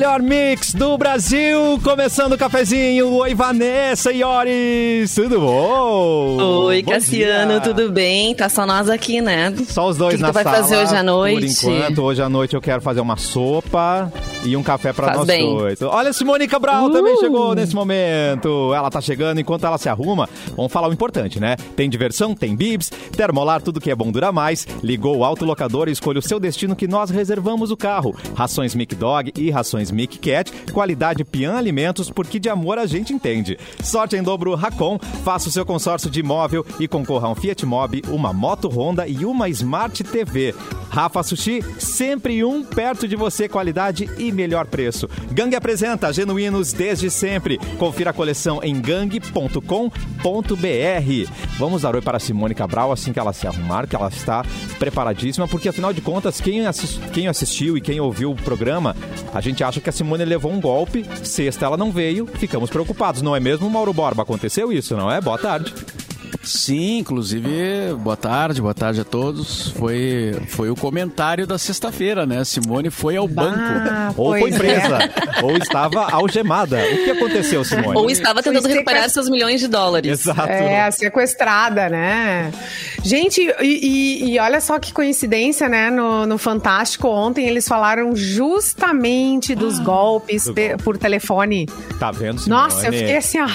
melhor mix do Brasil. Começando o cafezinho. Oi, Vanessa e Oris. Tudo bom? Oi, Bom Cassiano, dia. tudo bem? Tá só nós aqui, né? Só os dois que que na tu vai sala. fazer hoje à noite? Por enquanto, hoje à noite eu quero fazer uma sopa e um café pra Faz nós bem. dois. Olha, Simone Cabral Uh! também chegou nesse momento. Ela tá chegando enquanto ela se arruma. Vamos falar o importante, né? Tem diversão, tem bibs, termolar, tudo que é bom dura mais. Ligou o autolocador e escolha o seu destino que nós reservamos o carro. Rações Mic Dog e rações Mic Cat. Qualidade Pian Alimentos, porque de amor a gente entende. Sorte em dobro Racon. Faça o seu consórcio de imóvel e concorra a um Fiat Mobi, uma moto Honda e uma Smart TV. Rafa Sushi, sempre um perto de você, qualidade e melhor preço. Gang apresenta Genuínos desde sempre. Confira a coleção em gang.com.br. Vamos dar oi para Simone Cabral assim que ela se arrumar, que ela está preparadíssima, porque afinal de contas, quem, assis- quem assistiu e quem ouviu o programa, a gente acha que a Simone levou um golpe, sexta ela não veio, ficamos preocupados, não é mesmo, Mauro Borba? Aconteceu isso, não é? Boa tarde. Sim, inclusive, boa tarde, boa tarde a todos. Foi, foi o comentário da sexta-feira, né? Simone foi ao banco. Ah, Ou foi é. presa, ou estava algemada. O que aconteceu, Simone? Ou estava tentando Foi recuperar sequest- seus milhões de dólares. Exato. É, sequestrada, né? Gente, e, e- e olha só que coincidência, né? No, no Fantástico ontem eles falaram justamente dos golpes do pe- golpe. por telefone. Tá vendo, Simone? Nossa, eu fiquei assim, ó.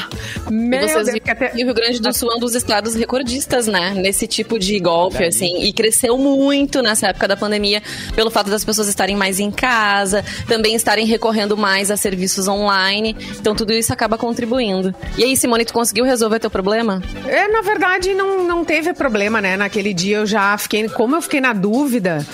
E Meu vocês Deus, viram que até- o Rio Grande do Sul é um dos estados recordistas, né? Nesse tipo de golpe, assim. E cresceu muito nessa época da pandemia pelo fato das pessoas estarem mais em casa, também estarem recorrendo mais a serviços online. Então tudo isso acaba contribuindo. E aí, Simone, tu conseguiu resolver teu problema? É, na verdade, não, não teve problema, né? Naquele dia eu já fiquei. Como eu fiquei na dúvida.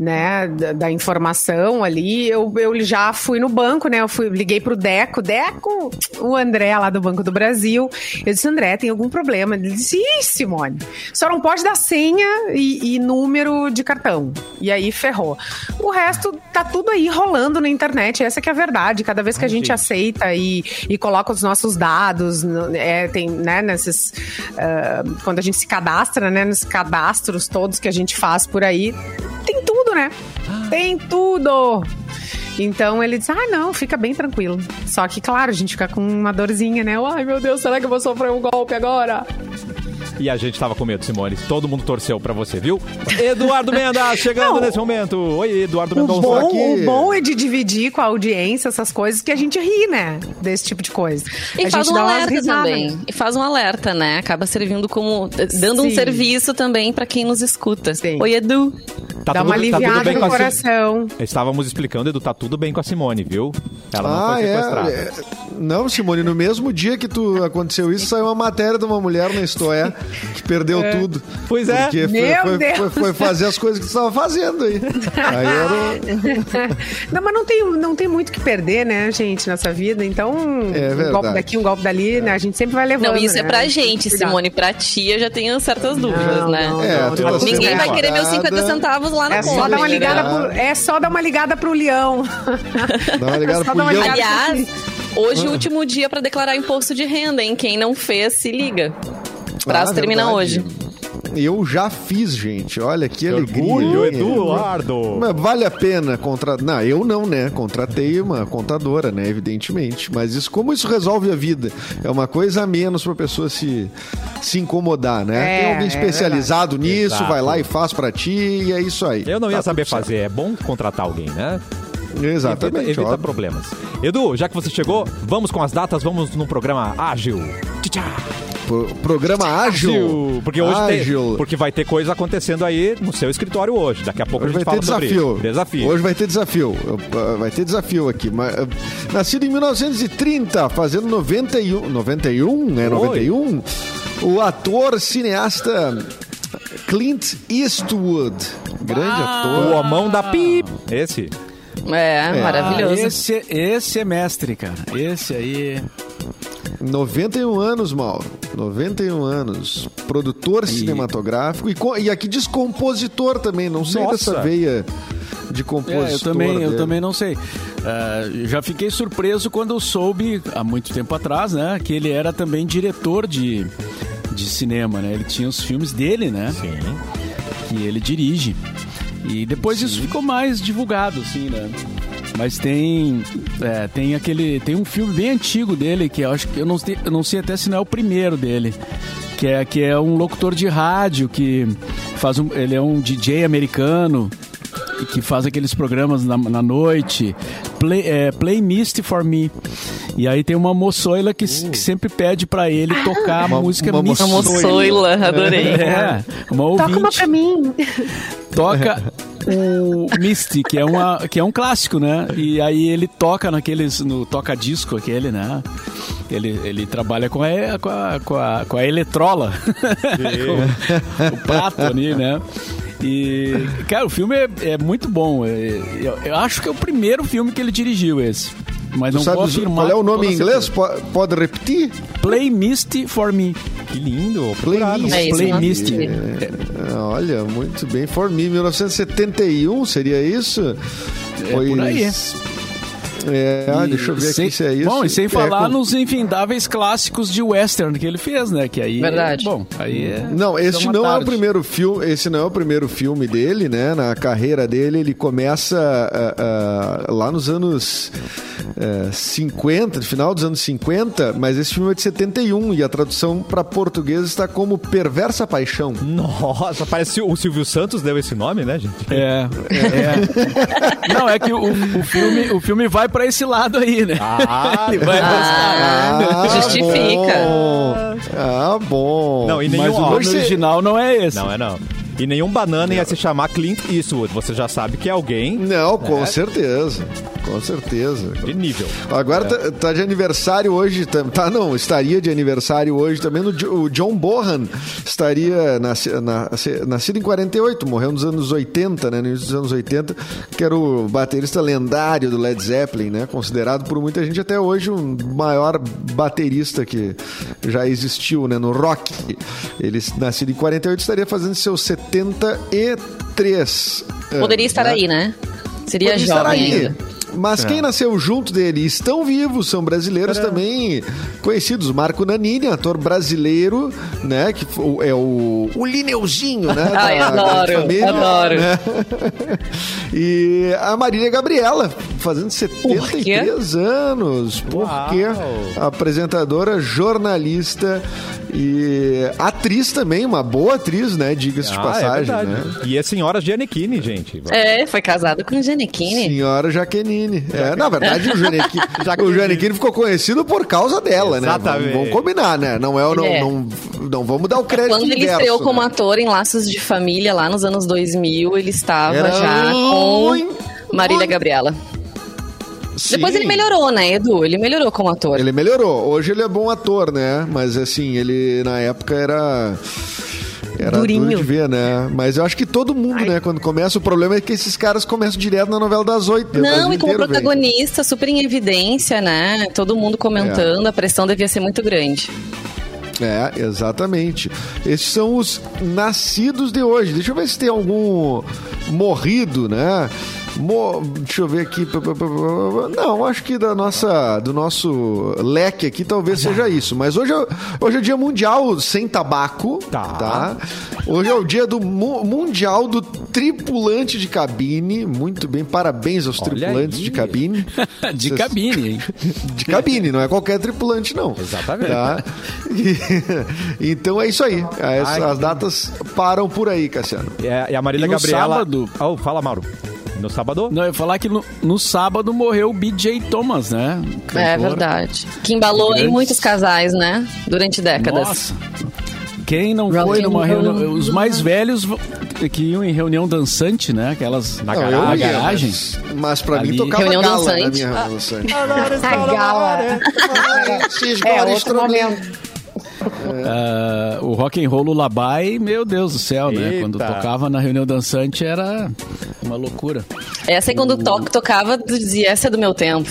Né, da, da informação ali, eu, eu já fui no banco, né? Eu fui, liguei pro Deco, Deco, o André lá do Banco do Brasil. Eu disse, André, tem algum problema? Ele disse, Ih, Simone, só não pode dar senha e, e número de cartão. E aí ferrou. O resto tá tudo aí rolando na internet, essa que é a verdade. Cada vez que a gente aceita e, e coloca os nossos dados, é, tem, né, nesses. ah, quando a gente se cadastra, né, nos cadastros todos que a gente faz por aí, tudo, né? Tem tudo! Então ele disse: Ah, não, fica bem tranquilo. Só que, claro, a gente fica com uma dorzinha, né? Ai, meu Deus, será que eu vou sofrer um golpe agora? E a gente tava com medo, Simone. Todo mundo torceu pra você, viu? Eduardo Mendes chegando Não. nesse momento. Oi, Eduardo O Mendonça. bom, aqui. o bom é de dividir com a audiência essas coisas que a gente ri, né? Desse tipo de coisa. E a faz gente um alerta também. né? E faz um alerta, né? Acaba servindo como. dando um Sim. serviço também pra quem nos escuta. Sim. Oi, Edu. Tá Dá tudo- uma tá tudo aliviada bem no a coração. Estávamos explicando, Edu, tá tudo bem com a Simone, viu? Ela não Ah, foi sequestrada. é, é. Não, Simone, no mesmo dia que tu aconteceu isso, saiu uma matéria de uma mulher na História que perdeu tudo. Pois é. Porque foi, Meu foi- Deus. foi- foi fazer as coisas que tu estava fazendo aí. Aí era. Não, mas não tem, não tem muito o que perder, né, gente, nessa vida. Então, um verdade. golpe daqui, um golpe dali, né? A gente sempre vai levando. Não, isso né? é pra gente. Simone. Pra ti, eu já tenho certas dúvidas, Não, né? não, É, não, tá sendo Ninguém vai querer meus 50 preparada. centavos lá na É conta. só, dar uma ligada pro, é só dar uma ligada pro leão. Dá uma ligada Só pro Leão. Aliás, hoje é o último dia pra declarar imposto de renda, hein? Quem não fez, se liga. Prazo Ah, termina verdade. hoje. Eu já fiz, gente. Olha que, Que alegria. orgulho? Eduardo. Mas vale a pena contratar. Não, eu não, né? Contratei uma contadora, né? Evidentemente. Mas isso, como isso resolve a vida? É uma coisa a menos pra pessoa se, se incomodar, né? É, Tem alguém é especializado nisso, Exato. vai lá e faz pra ti e é isso aí. Eu não ia Tá saber tudo certo. fazer. É bom contratar alguém, né? Exatamente, Evita, evita problemas. Edu, já que você chegou, vamos com as datas, vamos num programa ágil. Tchau. Pro- Programa ágil. Porque hoje ágil. tem, porque vai ter coisa acontecendo aí no seu escritório hoje. Daqui a pouco Hoje a gente vai ter desafio. isso. Desafio. Hoje vai ter desafio. Uh, Vai ter desafio aqui. Mas, uh, Nascido em 1930, fazendo 91. 91, é Oi. 91. O ator cineasta Clint Eastwood. Grande O ator. homão da pi. Esse. É, maravilhoso. Ah, esse, esse é mestre, cara. Esse aí. 91 anos, Mauro. 91 anos. Produtor cinematográfico e, e aqui diz compositor também. Não sei Nossa. dessa veia de compositor. É, eu também, eu também não sei. Ah, já fiquei surpreso quando eu soube, há muito tempo atrás, né, que ele era também diretor de, de cinema, né? Ele tinha os filmes dele, né? Sim. Que ele dirige. E depois isso ficou mais divulgado, assim, né? Mas tem é, tem aquele tem um filme bem antigo dele que eu acho que eu não, sei- eu não sei até se não é o primeiro dele. Que é, que é um locutor de rádio que faz um, ele é um DJ americano que faz aqueles programas na, na noite, Play, é, Play Misty for Me. E aí tem uma moçoila que, s- que sempre pede pra ele tocar a Uma- música uma Misty. A moçoila, adorei. É, uma ouvinte Toca uma pra mim. toca o Misty, que é, uma, que é um clássico, né? E aí ele toca naqueles, no toca-disco aquele, né? Ele, ele trabalha com a, com a, com a, com a eletrola, com o prato ali, né? E, cara, o filme é, é muito bom. É- eu, eu acho que é o primeiro filme que ele dirigiu esse. Mas não Sabe vou qual é o nome em inglês? certeza. Pode repetir? Play Misty for Me. Que lindo. Playlist. É isso, Play não Misty. assisti. Ah, Olha, muito bem. For Me, 1971, seria isso? É por aí. É, ah, deixa eu ver sem, aqui se é isso. Bom, e sem É, falar com- nos infindáveis clássicos de western que ele fez, né? Que aí, Verdade. bom, aí é Não, esse uma não é o tarde. primeiro filme. Esse não é o primeiro filme dele, né? Na carreira dele, ele começa ah, ah, lá nos anos eh, 50, no final dos anos 50, mas esse filme é de 71 e a tradução para português está como Perversa Paixão. Nossa, parece o Silvio Santos deu esse nome, né, gente? É, é. Não, é que o, o filme, o filme vai pra esse lado aí, né? Ah, Ele vai Ah, justifica. bom. Ah, bom. Não, e Mas nenhum o nome original não é esse. Não é não. E nenhum banana ia se chamar Clint Eastwood. Você já sabe que é alguém Não, com É. certeza. Com certeza. de nível. Agora tá, tá de aniversário hoje, tá, não, estaria de aniversário hoje também no, o John Bohan, estaria na- nascido em 48, morreu nos anos 80, né, no início dos anos 80, que era o baterista lendário do Led Zeppelin, né, considerado por muita gente até hoje o maior baterista que já existiu, né, no rock. Ele, nascido em 48, estaria fazendo seus 73 Poderia anos, estar né? aí, né? Seria Poderia estar jovem aí. ainda. Mas quem nasceu junto dele e estão vivos, são brasileiros também conhecidos. Marco Nanini, ator brasileiro, né? Que é o, o Lineuzinho, né? Ai, da- da adoro, família, adoro. né? E a Marília Gabriela, fazendo 73 anos. Por Uau. quê? Apresentadora, jornalista e atriz também, uma boa atriz, né? Diga-se de Ah, passagem, é verdade. né? E é senhora Giannichini, gente. É, foi casado com Giannichini. Senhora Jaqueline. É, na verdade, o Janequine, o Janequine ficou conhecido por causa dela, né? Exatamente. Vamos, vamos combinar, né? Não é, o- não, É. não, não vamos dar o crédito Quando ele estreou né? como ator em Laços de Família, lá nos anos 2000, ele estava Era já com Marília Gabriela. Sim. Depois ele melhorou, né, Edu? Ele melhorou como ator. Ele melhorou. Hoje ele é bom ator, né? Mas assim, ele na época era. Era Durinho. duro de ver, né? Mas eu acho que todo mundo, né? Quando começa, o problema é que esses caras começam direto na novela das oito. né? O Não, e como inteiro vem. protagonista, super em evidência, né? Todo mundo comentando, a pressão devia ser muito grande. É, exatamente. Esses são os nascidos de hoje. Deixa eu ver se tem algum morrido, né? Mo- Deixa eu ver aqui. Não, acho que da nossa, do nosso leque aqui talvez seja isso. Mas hoje é, hoje é o dia mundial sem tabaco. Tá. Tá. Hoje é o dia do mu- mundial do tripulante de cabine. Muito bem, parabéns aos Olha tripulantes aí. de cabine. De Vocês- cabine, hein? de cabine, não é qualquer tripulante, não. Exatamente. Tá? E- então é isso aí. As, Ai, as dados param por aí, Cassiano. E a, e a Marília E Gabriela. sábado? Oh, fala, Mauro. No sábado? Não, eu ia falar que no, no sábado morreu o BJ Thomas, né? É verdade. Que embalou em muitos casais, né? Durante décadas. Nossa. Quem não Rock foi numa reunião. Os mais velhos que iam em reunião dançante, né? Aquelas Na Não, garagem. na garagem. Mas, mas pra Ali. mim tocava Reunião gala na dançante. minha reunião dançante. A gala. É, outro momento. Ah, o rock and roll Lullaby, meu Deus do céu, né? Eita. Quando tocava na reunião dançante era uma loucura. Essa aí quando o toque tocava, tu dizia, essa é do meu tempo.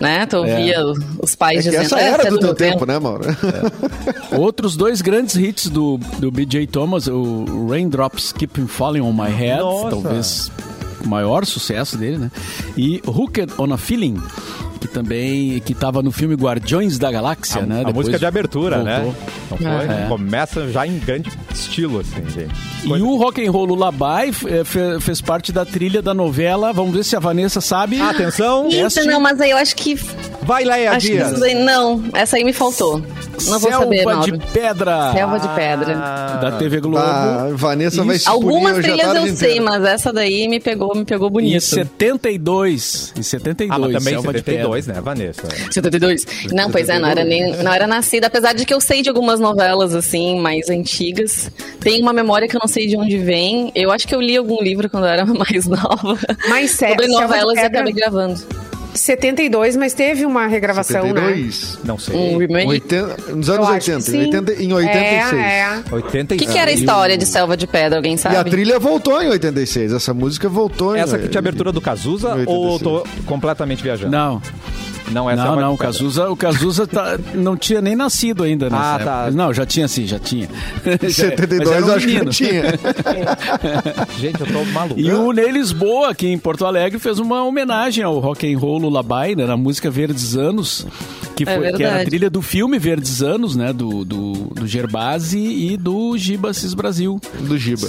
Né? Tu ouvia os pais É dizendo, essa essa era é do teu meu tempo, né, Mauro? Outros dois grandes hits do, do BJ Thomas, o Raindrops Keep Falling on My Head, Nossa. talvez o maior sucesso dele, né? E Hooked on a Feeling, também que tava no filme Guardiões da Galáxia, A, né? a Depois música de abertura, voltou. né? Não foi? É. Começa já em grande estilo, assim, gente. E o Rock and Roll Lullaby eh, fe- fez parte da trilha da novela. Vamos ver se a Vanessa sabe. Atenção, Isso, não, mas aí eu acho que. vai Leia Acho que Dias. isso daí, não, essa aí me faltou. Não vou Selva saber, Mauro. de Pedra. Selva de Pedra. Da TV Globo. Ah, Vanessa vai se Algumas trilhas eu sei, mas essa daí me pegou, me pegou Em bonito. 72. Em 72. Ah, mas também Selva de 72, né, Vanessa? 72. Não, pois é, não era, nem, não era nascida. Apesar de que eu sei de algumas novelas, assim, mais antigas. Tem uma memória que eu não sei de onde vem. Eu acho que eu li algum livro quando eu era mais nova. Mas sé- Sobre novelas e acabei gravando. 72, mas teve uma regravação, né? 72. Não sei. Um remake. 80, nos anos acho que 80, em, sim. 80, em 86. É, é. 86. O que, que era a história de Selva de Pedra? Alguém sabe? E a trilha voltou em 86. Essa música voltou em Essa que tinha abertura do Cazuza Em ou eu 86. tô completamente viajando? Não, Não, essa é não, uma não. O. Cazuza, o Cazuza tá- não tinha nem nascido ainda nessa Ah, época. tá. Não, já tinha sim, já tinha. Em 72 Mas era um eu acho que menino. tinha. Gente, eu tô maluco. E o Ney Lisboa, aqui em Porto Alegre, fez uma homenagem ao rock and roll Lullaby, né, na música Verdes Anos, que, É foi, que era a trilha do filme Verdes Anos, né, do, do, do Gerbasi e do Giba Cis Brasil. Do Giba.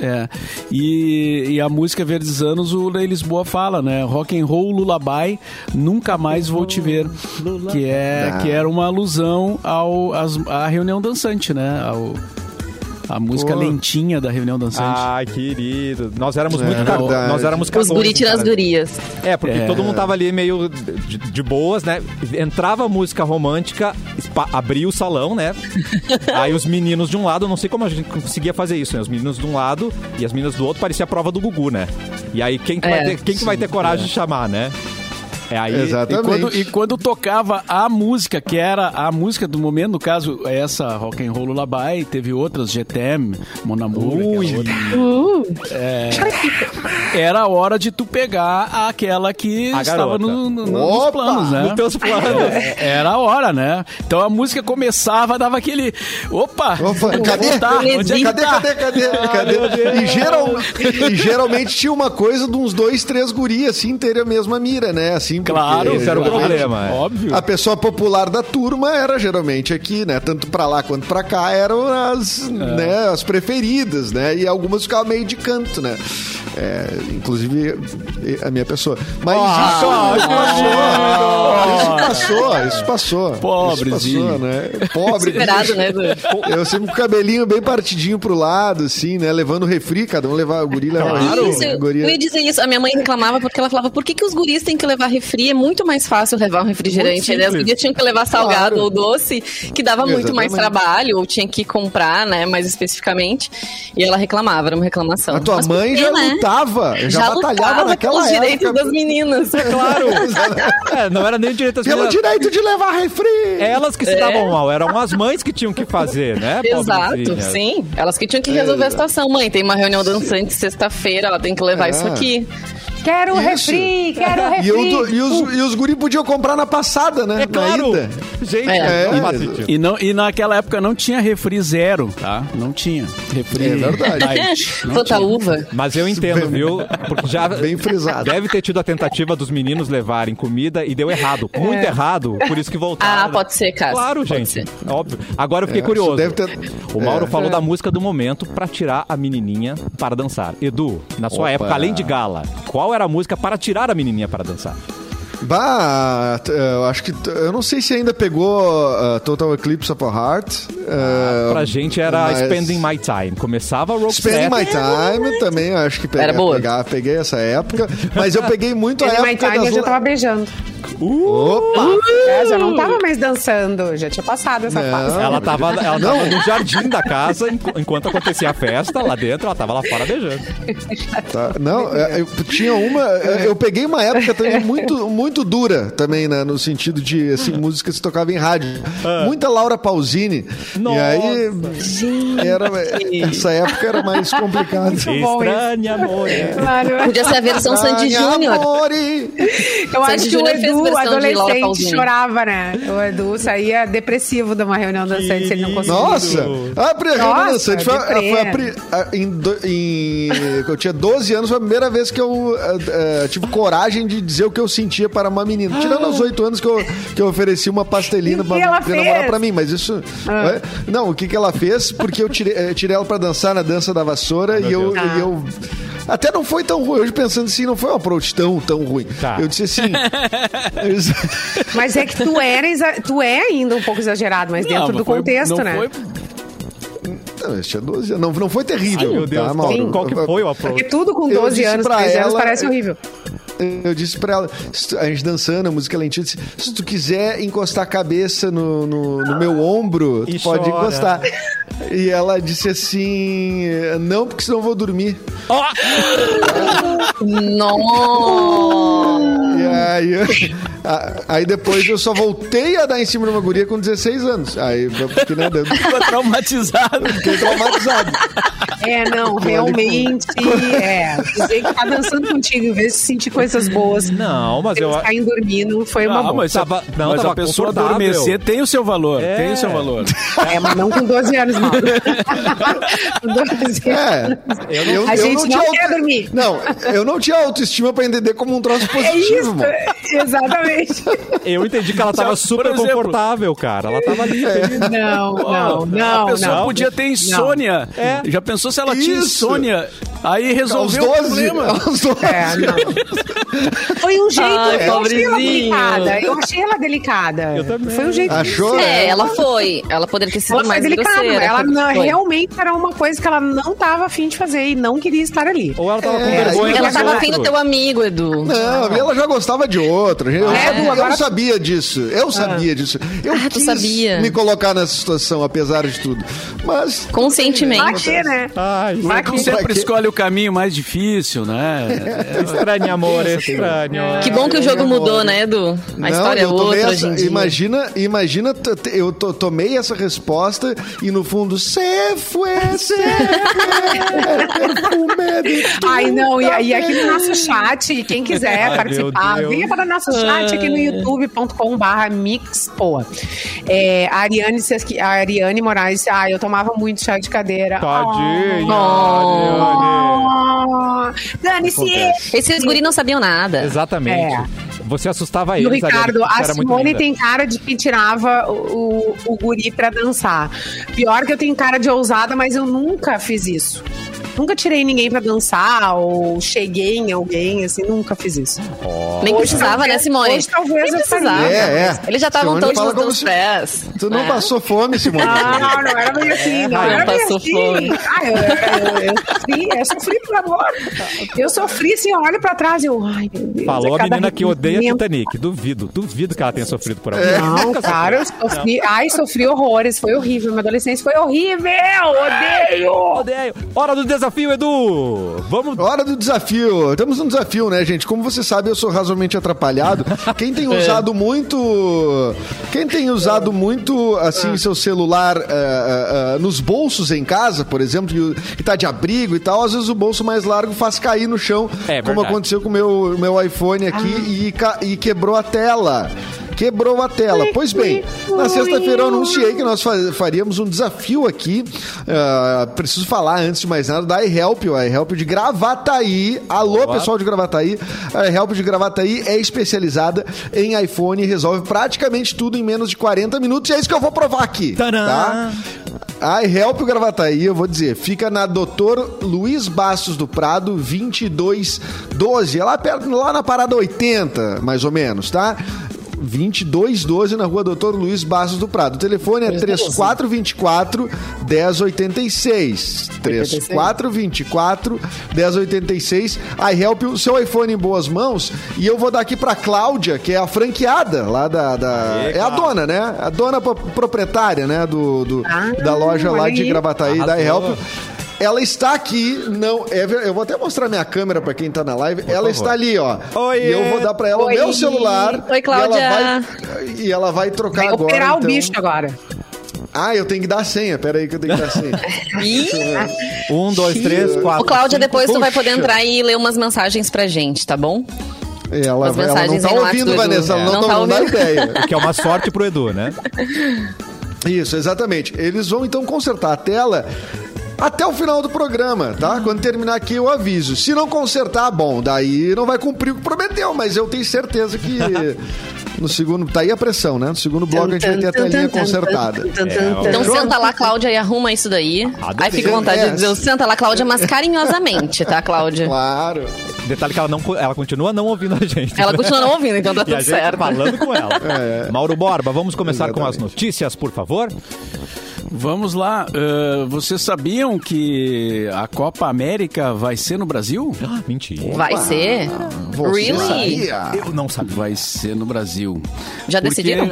é. É. E, e a música Verdes Anos, o Ney Lisboa fala, né? Rock and roll Lullaby, nunca mais vou te ver. Que, é, Ah. que era uma alusão ao, às- à reunião dançante, né? Ao, a música Pô. lentinha da reunião dançante. Ai, querido. Nós éramos É muito cagões. verdade. Nós éramos Os cagões. guri as cara. gurias. É, porque É. todo mundo tava ali meio de, de boas, né? Entrava música romântica, espa- abria o salão, né? Aí os meninos de um lado, eu não sei como a gente conseguia fazer isso, né? Os meninos de um lado e as meninas do outro, parecia a prova do Gugu, né? E aí quem que, vai, É. ter, quem que vai ter coragem de chamar, né? É aí. E Exatamente. quando, e quando tocava a música, que era a música do momento, no caso, essa Rock and Roll Lullaby, teve outras, GTM, Mon Amour, Ui. aquela outra. É, era a hora de tu pegar aquela que A estava no, no- nos Opa! planos, né? Nos teus planos. É, Era a hora, né? Então a música começava, dava aquele. Opa! Opa, vou cadê? voltar, onde é que Cadê, tá? cadê, cadê, cadê? E, geral, e geralmente tinha uma coisa de uns dois, três guri, assim, terem a mesma mira, né? Assim, Claro, Esse era o problema. é. Óbvio. A pessoa popular da turma era geralmente aqui, né? Tanto pra lá quanto pra cá eram as, É. né, as preferidas, né? E algumas ficavam meio de canto, né? É, inclusive a minha pessoa. Mas Ah, isso, isso passou. Isso passou, isso passou. Pobrezinho. Isso passou, né? Pobre. Esperado, né? Eu sempre com o cabelinho bem partidinho pro lado, assim, né? Levando refri, cada um levava, o guri levava Claro. Isso, a eu ia dizer isso. A minha mãe reclamava porque ela falava: por que, que os guris têm que levar refri? É muito mais fácil levar um refrigerante. Né? As gurias tinham que levar salgado Claro. ou doce, que dava muito mais Exatamente. trabalho, ou tinha que comprar, né? Mais especificamente. E ela reclamava, era uma reclamação. A tua Mas mãe quê, já né? lutava, já, Já batalhava lutava naquela época. direitos das meninas. Claro. É, não era nem direito às Pelo meninas. direito de levar refri. Elas que se davam mal, eram as mães que tinham que fazer, né? Exato, sim. Elas que tinham que resolver a situação. Mãe, tem uma reunião dançante sexta-feira, ela tem que levar É. isso aqui. Quero Isso. refri, quero refri. E, eu e os, e os guri podiam comprar na passada, né? É claro. Na ida. Gente, É. não É. sentido. E, não, e naquela época não tinha refri zero, tá? Não tinha. Refri É verdade. Não tinha. uva. Mas eu entendo, viu? Porque já Bem frisado. deve ter tido a tentativa dos meninos levarem comida e deu errado. Muito errado, por isso que voltaram. Ah, pode ser, cara. Claro, Pode gente. ser. Óbvio. Agora eu fiquei É, curioso. ter- O Mauro É. falou da música do momento pra tirar a menininha para dançar. Edu, na sua Opa. época, além de gala, qual era a música para tirar a menininha para dançar? Bah, t- eu acho que. Eu não sei se ainda pegou uh, Total Eclipse of a Heart. uh, Pra gente era mas- Spending My Time. Começava Rock Spending My Time também, acho que peguei, Era boa. pegar- peguei essa época. Mas eu peguei muito a Ele My época Time eu já tava beijando. Opa! É, já não tava mais dançando, já tinha passado essa Não. fase. Ela tava, ela tava no jardim da casa enqu- enquanto acontecia a festa. Lá dentro, ela tava lá fora beijando. Tá, Não, é, eu tinha uma. é, Eu peguei uma época também muito, muito dura também, né? No sentido de assim, música se tocava em rádio. Muita Laura Pausini. Nossa. E aí. Era, essa época era mais complicada. bom Estranha, amor. Claro. Podia ser a versão Sandy Júnior. Eu acho que o Edu, adolescente, chorava, né? O Edu saía depressivo de uma reunião dançante se ele não conseguia. Nossa! A reunião Nossa, dançante foi, foi a pri- a- em, em- Eu tinha 12 anos, foi a primeira vez que eu eh, eh, tive coragem de dizer o que eu sentia para para uma menina. Tirando aos oito anos que eu, que eu ofereci uma pastelina pra namorar pra mim, mas isso. é, Não, o que, que ela fez? Porque eu tirei, eh, tirei ela pra dançar na dança da vassoura e eu, Deus. e eu. Até não foi tão ruim. Hoje pensando assim, não foi um approach tão, tão ruim. Tá. Eu disse assim. Mas é que tu era tu é ainda um pouco exagerado, mas dentro Não, do mas foi- contexto, não né? foi- Não, eu tinha 12 anos. Não, não foi terrível. Ai, meu Deus, tá, qual, Mauro? qual que foi o approach? Porque tudo com Eu 12 disse anos, pra 13 anos ela- parece horrível. Eu disse pra ela, a gente dançando, a música lentinha, eu disse, se tu quiser encostar a cabeça no, no, no meu ombro, tu E pode chora. encostar. E ela disse assim, não, porque senão eu vou dormir. Nossa! Aí, eu- a- aí depois eu só voltei a dar em cima de uma guria com 16 anos. Aí, porque, né, eu Ficou traumatizado. fiquei traumatizado. É, não, realmente. É, dizer que tá dançando contigo em vez de sentir coisas boas. Não, mas eu. Caem dormindo foi uma Ah, boa. mas, Tava- não, mas tava a pessoa adormecer tem o seu valor. É. Tem o seu valor. É, mas não com 12 anos, não. com 12 É, eu, A eu gente não tinha quer dormir. Não, eu não tinha autoestima pra entender como um troço É positivo, exatamente. Eu entendi que ela tava super exemplo- confortável, cara. Ela tava ali. feliz. Não, não, não. a pessoa não. podia ter insônia. É. Já pensou se ela tinha Isso. insônia? Aí resolveu o 12, problema. aos 12. É, não. Foi um jeito, Ai, eu achei ela delicada. Eu achei ela delicada. Eu também. Foi um jeito Achou? É, ela foi. Ela poderia ter sido Ela foi mais delicada. grosseira. Ela não- realmente era uma coisa que ela não tava afim de fazer e não queria estar ali. Ou ela tava com É, vergonha Ela tava afim do teu amigo, Edu. Não, ela já gostava de outro. Eu, É, sabia, Edu, agora- eu sabia disso. Eu sabia disso. Eu Ah, quis sabia. me colocar nessa situação, apesar de tudo. Mas. Conscientemente. Quê, né? Ai, sempre escolhe o caminho mais difícil, né? estranho, amor, estranho. Que bom que o jogo mudou, né, Edu? A Não, história é outra essa- hoje em dia. Imagina, imagina eu to- tomei essa resposta e no fundo, se foi, se foi, perfume de tu Ai, não, e, e aqui no nosso chat, quem quiser Ai, participar. Venha para o nosso chat aqui no youtube.com/barra mixpoa. É, a Ariane, a Ariane Moraes, ah, eu tomava muito chá de cadeira. Tadinha, Oh, Dane-se! Acontece. Esses guri não sabiam nada. Exatamente. É. Você assustava E o eles. Ricardo, a Simone tem cara de que tirava o, o guri pra dançar. Pior que eu tenho cara de ousada, mas eu nunca fiz isso. Nunca tirei ninguém pra dançar ou cheguei em alguém, assim, nunca fiz isso. Nem Hoje precisava, né, Simone? hoje talvez Nem eu precisava. É, é. Eles já estavam todos nos teus se- pés. Tu não né? passou fome, Simone. Ah, não era bem assim, não, não era bem passou assim. fome. Ah, eu, eu, eu, sofri, eu sofri por amor. Eu sofri, assim, eu olho pra trás e eu, ai, meu Deus. Falou é a cada menina que odeia arrependimento. Titanic. Duvido, duvido que ela tenha sofrido por amor. Não, Nunca cara, eu sofri. Ai, sofri horrores. Foi horrível. Minha adolescência foi horrível. Odeio. Odeio. Hora do desafio, Edu! Vamos. Hora do desafio. Estamos num desafio, né, gente? Como você sabe, eu sou razoavelmente atrapalhado. Quem tem usado muito. Quem tem usado muito, assim, seu celular eh, eh, eh, nos bolsos em casa, por exemplo, que, tá de abrigo e tal, às vezes o bolso mais largo faz cair no chão, É como verdade. aconteceu com o meu, meu iPhone aqui e, e quebrou a tela. Quebrou a tela. Pois bem, na sexta-feira eu anunciei que nós fa- faríamos um desafio aqui. Ah, preciso falar, antes de mais nada, da iHelp, a iHelp de Gravataí. Alô, Boa. pessoal de Gravataí. A iHelp de Gravataí é especializada em iPhone e resolve praticamente tudo em menos de 40 minutos. E é isso que eu vou provar aqui. Tadã! Tá? A iHelp Gravataí, eu vou dizer, fica na Doutor Luiz Bastos do Prado, 2212. É lá, perto, lá na parada 80, mais ou menos, tá? 2212 na rua Doutor Luiz Bastos do Prado. O telefone é 3424 1086. 3424 1086. iHelp, o seu iPhone em boas mãos. E eu vou dar aqui pra Cláudia, que é a franqueada lá da. da- Aê, é a dona, né? A dona pro- proprietária, né? Do, do- Ah, da loja lá de aí. Gravataí, da Arrasou. iHelp. Ela está aqui, não, é eu vou até mostrar minha câmera pra quem tá na live. ela favor. está ali, ó. Oiê. E eu vou dar pra ela Oi. o meu celular. Oi, Cláudia. E ela vai, e ela vai trocar Vai agora. operar o então. bicho agora. Ah, eu tenho que dar a senha. Pera aí que eu tenho que dar a senha. Ih, Um, dois, três, quatro. Ô, Cláudia, cinco. depois tu vai poder Puxa. entrar e ler umas mensagens pra gente, tá bom? Ela, As ela não tá ouvindo, Vanessa. Ela não, Não tá, tá não dá ideia. O que é uma sorte pro Edu, né? Isso, exatamente. Eles vão então consertar a tela. Até o final do programa, tá? Quando terminar aqui eu aviso. Se não consertar, bom, daí não vai cumprir o que prometeu, mas eu tenho certeza que no segundo, tá aí a pressão, né? No segundo bloco a gente vai ter a telinha consertada. Então senta lá, Cláudia, e arruma isso daí. Adorei. Aí fica vontade É. de dizer, senta lá, Cláudia, mas carinhosamente, tá, Cláudia? Claro. Detalhe que ela, não, ela continua não ouvindo a gente. Ela continua não ouvindo, então tá E a tudo gente certo. falando com ela. É. Mauro Borba, vamos começar com as Exatamente. notícias, por favor? Vamos lá. eh, vocês sabiam que a Copa América vai ser no Brasil? Ah, mentira. Vai ser? Você Really? sabia? Eu não sabia. Vai ser no Brasil. Já Porque, decidiram?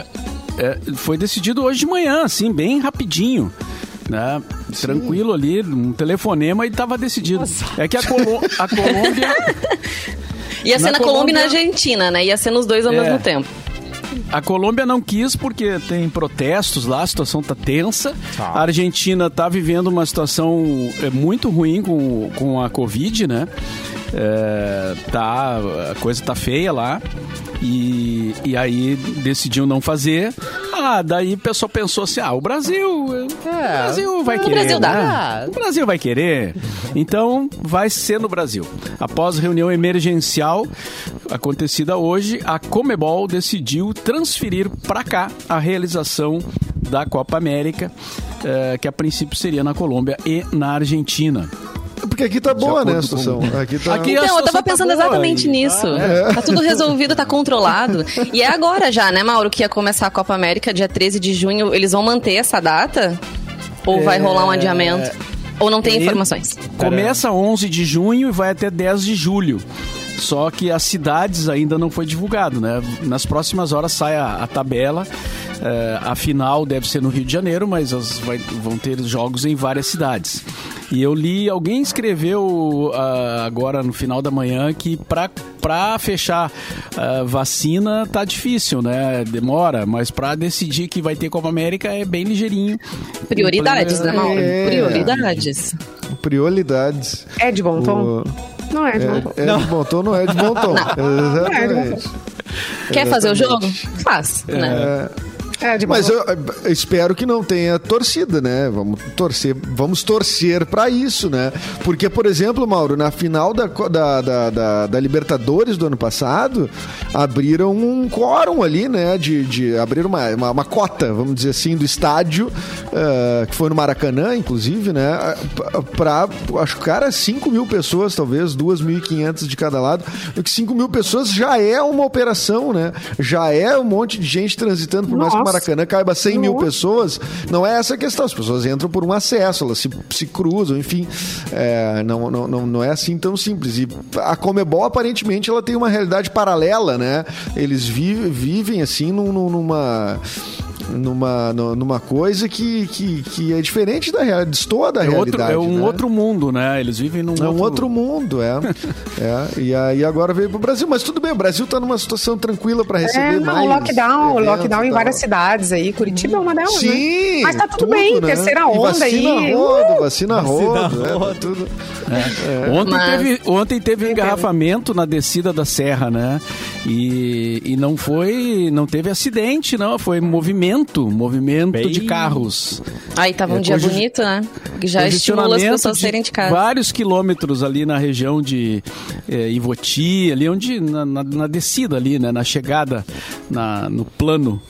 é, foi decidido hoje de manhã, assim, bem rapidinho. Né? Tranquilo ali, um telefonema e estava decidido. É que a, Colo- a Colômbia. Ia ser Na na, Colômbia e na Argentina, né? Ia ser nos dois ao É. mesmo tempo. A Colômbia não quis porque tem protestos lá, a situação tá tensa. Tá. A Argentina tá vivendo uma situação é, muito ruim com, com a Covid, né? É, tá, a coisa tá feia lá. E, e aí decidiu não fazer. Ah, daí o pessoal pensou assim: ah, o Brasil. o Brasil vai querer. Brasil dá. né? O Brasil vai querer. Então vai ser no Brasil. Após reunião emergencial acontecida hoje, a Comebol decidiu transferir para cá a realização da Copa América, eh, que a princípio seria na Colômbia e na Argentina. Porque aqui tá boa, né, a com- situação. Aqui tá... Aqui- a Então, eu situação tava tá pensando boa, exatamente hein? nisso. Tá tudo resolvido, tá controlado. E é agora já, né, Mauro, que ia começar a Copa América, dia 13 de junho. Eles vão manter essa data? Ou vai rolar um adiamento? Ou não tem Ele- informações? Começa 11 de junho e vai até 10 de julho. Só que as cidades ainda não foi divulgado, né? Nas próximas horas sai a, a tabela. É, a final deve ser no Rio de Janeiro, mas as vai- vão ter jogos em várias cidades. E eu li, alguém escreveu ah, agora no final da manhã que para para fechar ah, vacina tá difícil, né? Demora, mas para decidir que vai ter Copa América é bem ligeirinho. Prioridades, né, Mauro? É. Prioridades. Prioridades. É de bom tom? O- Não é de bom tom. É, é de bom tom, não é de bom tom. Exatamente. Quer fazer o jogo? Faz, né? É bom Mas eu, eu espero que não tenha torcida, né? Vamos torcer, vamos torcer para isso, né? Porque, por exemplo, Mauro, na final da, da, da, da- da Libertadores do ano passado, abriram um quórum ali, né? De, de abriram uma, uma, uma cota, vamos dizer assim, do estádio, eh, que foi no Maracanã, inclusive, né? Para, acho que, cara, 5 mil pessoas, talvez, 2.500 de cada lado. O que 5 mil pessoas já é uma operação, né? Já é um monte de gente transitando, por mais. Maracanã caiba 100 mil pessoas, não é essa a questão. As pessoas entram por um acesso, elas se, se cruzam, enfim. É, não, não, não, não é assim tão simples. E a Comebol, aparentemente, ela tem uma realidade paralela, né? Eles vivem, vivem assim, num- num- numa. Numa, nu- numa coisa que, que, que é diferente da realidade, destoa da É, outro, realidade. é um né? outro mundo, né? Eles vivem num É um outro mundo, é. é. E aí agora veio pro Brasil. Mas tudo bem, o Brasil tá numa situação tranquila para receber É, não, mais. lockdown, eventos lockdown em várias cidades aí. Curitiba é uma delas, né? Sim! Mas tá tudo, bem, né? terceira onda vacina aí. Rodo, vacina rodo, Vacina é, rodo. tá tudo. Ontem, Mas- teve, ontem teve um engarrafamento na descida da serra, né? E, e não foi. Não teve acidente, não. Foi movimento movimento Bem- de carros. Aí tava um É, dia bonito, né? Que já estimula as pessoas a saírem de casa. Vários quilômetros ali na região de eh, Ivoti, ali onde. Na, na- na descida ali, né? Na chegada na, no plano.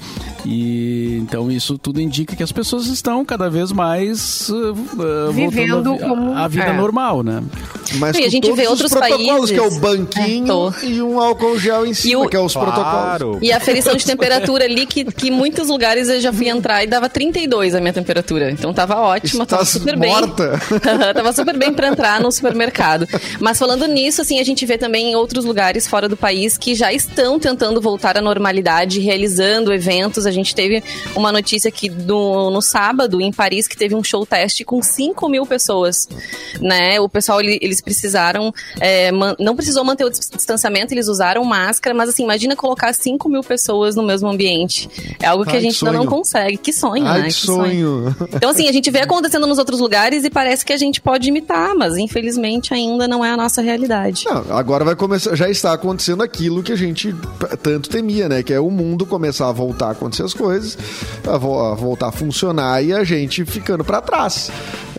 E então isso tudo indica que as pessoas estão cada vez mais uh, uh, Vivendo voltando a, vi- como- a vida é. normal, né? Mas E a gente todos vê os outros protocolos, países. que é o banquinho É, e um álcool gel em cima, o- que é os protocolos. Claro. E a aferição de temperatura ali, que, que em muitos lugares eu já fui entrar e dava 32 a minha temperatura. Então tava ótima, tava super bem. morta. tava super bem pra entrar no supermercado. Mas falando nisso, assim, a gente vê também em outros lugares fora do país que já estão tentando voltar à normalidade, realizando eventos. A gente teve uma notícia aqui do, no sábado, em Paris, que teve um show teste com 5 mil pessoas. Né? O pessoal, ele- eles precisaram, é, não precisou manter o dis- distanciamento, eles usaram máscara, mas assim, imagina colocar 5 mil pessoas no mesmo ambiente. É algo que Ai, a gente que ainda não sonho. consegue. Que sonho, Ai, né? que sonho. Então, assim, a gente vê acontecendo nos outros lugares e parece que a gente pode imitar, mas infelizmente ainda não é a nossa realidade. Não, agora vai começar, já está acontecendo aquilo que a gente tanto temia, né? Que é o mundo começar a voltar a acontecer as coisas, a, vo- a voltar a funcionar e a gente ficando para trás.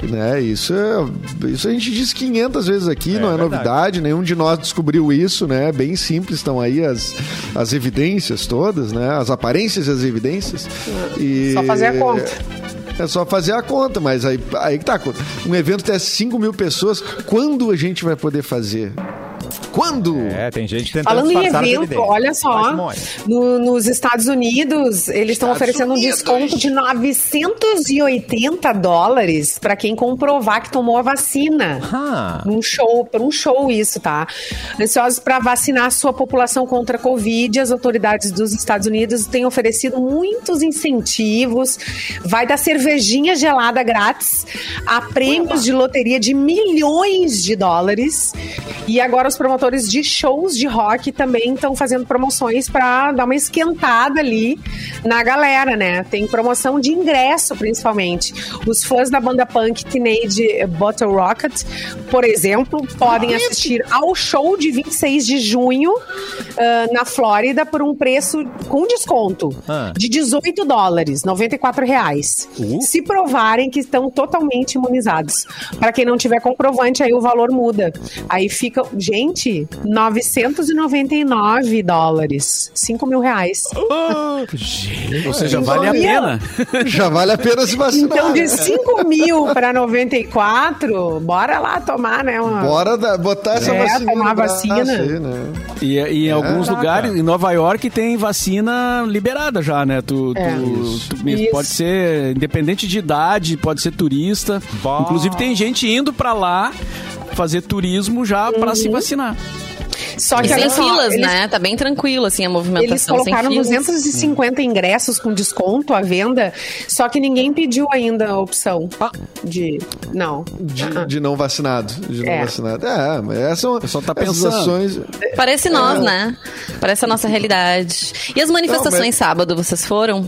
Né? Isso, é, isso a gente diz 500 vezes aqui, É não é verdade. novidade, nenhum de nós descobriu isso, né? Bem simples, estão aí as, as evidências todas, né? As aparências e as evidências. E, Só fazer a conta. É só fazer a conta, mas aí, aí que tá. Um evento tem 5 mil pessoas, quando a gente vai poder fazer? Quando? É, tem gente tentando Falando em evento, olha só, no- nos Estados Unidos, eles estão oferecendo um desconto de 980 dólares para quem comprovar que tomou a vacina. Ah. Num show, para um show isso, tá? Ansiosos para vacinar a sua população contra a Covid, as autoridades dos Estados Unidos têm oferecido muitos incentivos. Vai dar cervejinha gelada grátis, a prêmios de loteria de milhões de dólares. E agora os promotores de shows de rock também estão fazendo promoções para dar uma esquentada ali na galera, né? Tem promoção de ingresso, principalmente. Os fãs da banda punk Teenage Bottle Rocket, por exemplo, podem assistir ao show de 26 de junho ah, na Flórida por um preço com desconto Ah. de 18 dólares, 94 reais. Uh. Se provarem que estão totalmente imunizados. Para quem não tiver comprovante, aí o valor muda. Aí fica, gente, 999 dólares, 5 mil reais. Ou seja, vale a pena. Já vale a pena se vacinar. Então, de né? 5 mil para 94, bora lá tomar, né? Uma... Bora da- botar essa É, vacina. tomar vacina. aí, né? E, e em alguns Caraca. lugares, em Nova York, tem vacina liberada já, né? Tu, É. tu- Isso. tu- Isso. pode ser independente de idade, pode ser turista. Bah. Inclusive, tem gente indo pra lá fazer turismo já pra Uhum. se vacinar. Só E que sem só, filas, eles- né? Tá bem tranquilo, assim, a movimentação Eles colocaram sem filas. 250 ingressos com desconto à venda, só que ninguém pediu ainda a opção de. Não. De, Ah, ah. de não vacinado. De não É. vacinado. É, mas essas são pessoal tá essas pensando. ações. Parece nós, né? Parece a nossa realidade. E as manifestações Não, mas- sábado, vocês foram?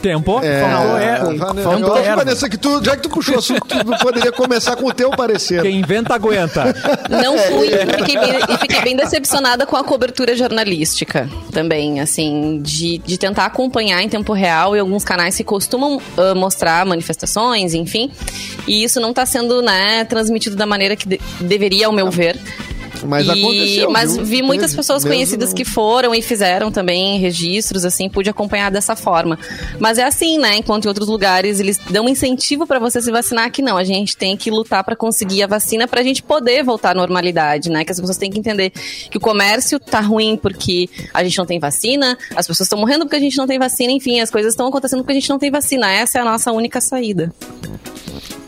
Tempo? É, Faltou é- Vanessa, faltou eu acho, erva. Vanessa, que tu, já que tu puxou o assunto, tu poderia começar com o teu parecer. Quem inventa, aguenta. Não fui e fiquei, bem, e fiquei bem decepcionada com a cobertura jornalística também, assim, de, de tentar acompanhar em tempo real e alguns canais que costumam ah, mostrar manifestações, enfim. E isso não tá sendo, né, transmitido da maneira que de- deveria, ao meu ver. Mas E- aconteceu, Mas viu? vi muitas pessoas mesmo conhecidas não- que foram e fizeram também registros, assim, pude acompanhar dessa forma. Mas é assim, né? Enquanto em outros lugares eles dão um incentivo pra você se vacinar, aqui não. A gente tem que lutar pra conseguir a vacina pra gente poder voltar à normalidade, né? Que as pessoas têm que entender que o comércio tá ruim porque a gente não tem vacina, as pessoas estão morrendo porque a gente não tem vacina, enfim, as coisas estão acontecendo porque a gente não tem vacina. Essa é a nossa única saída.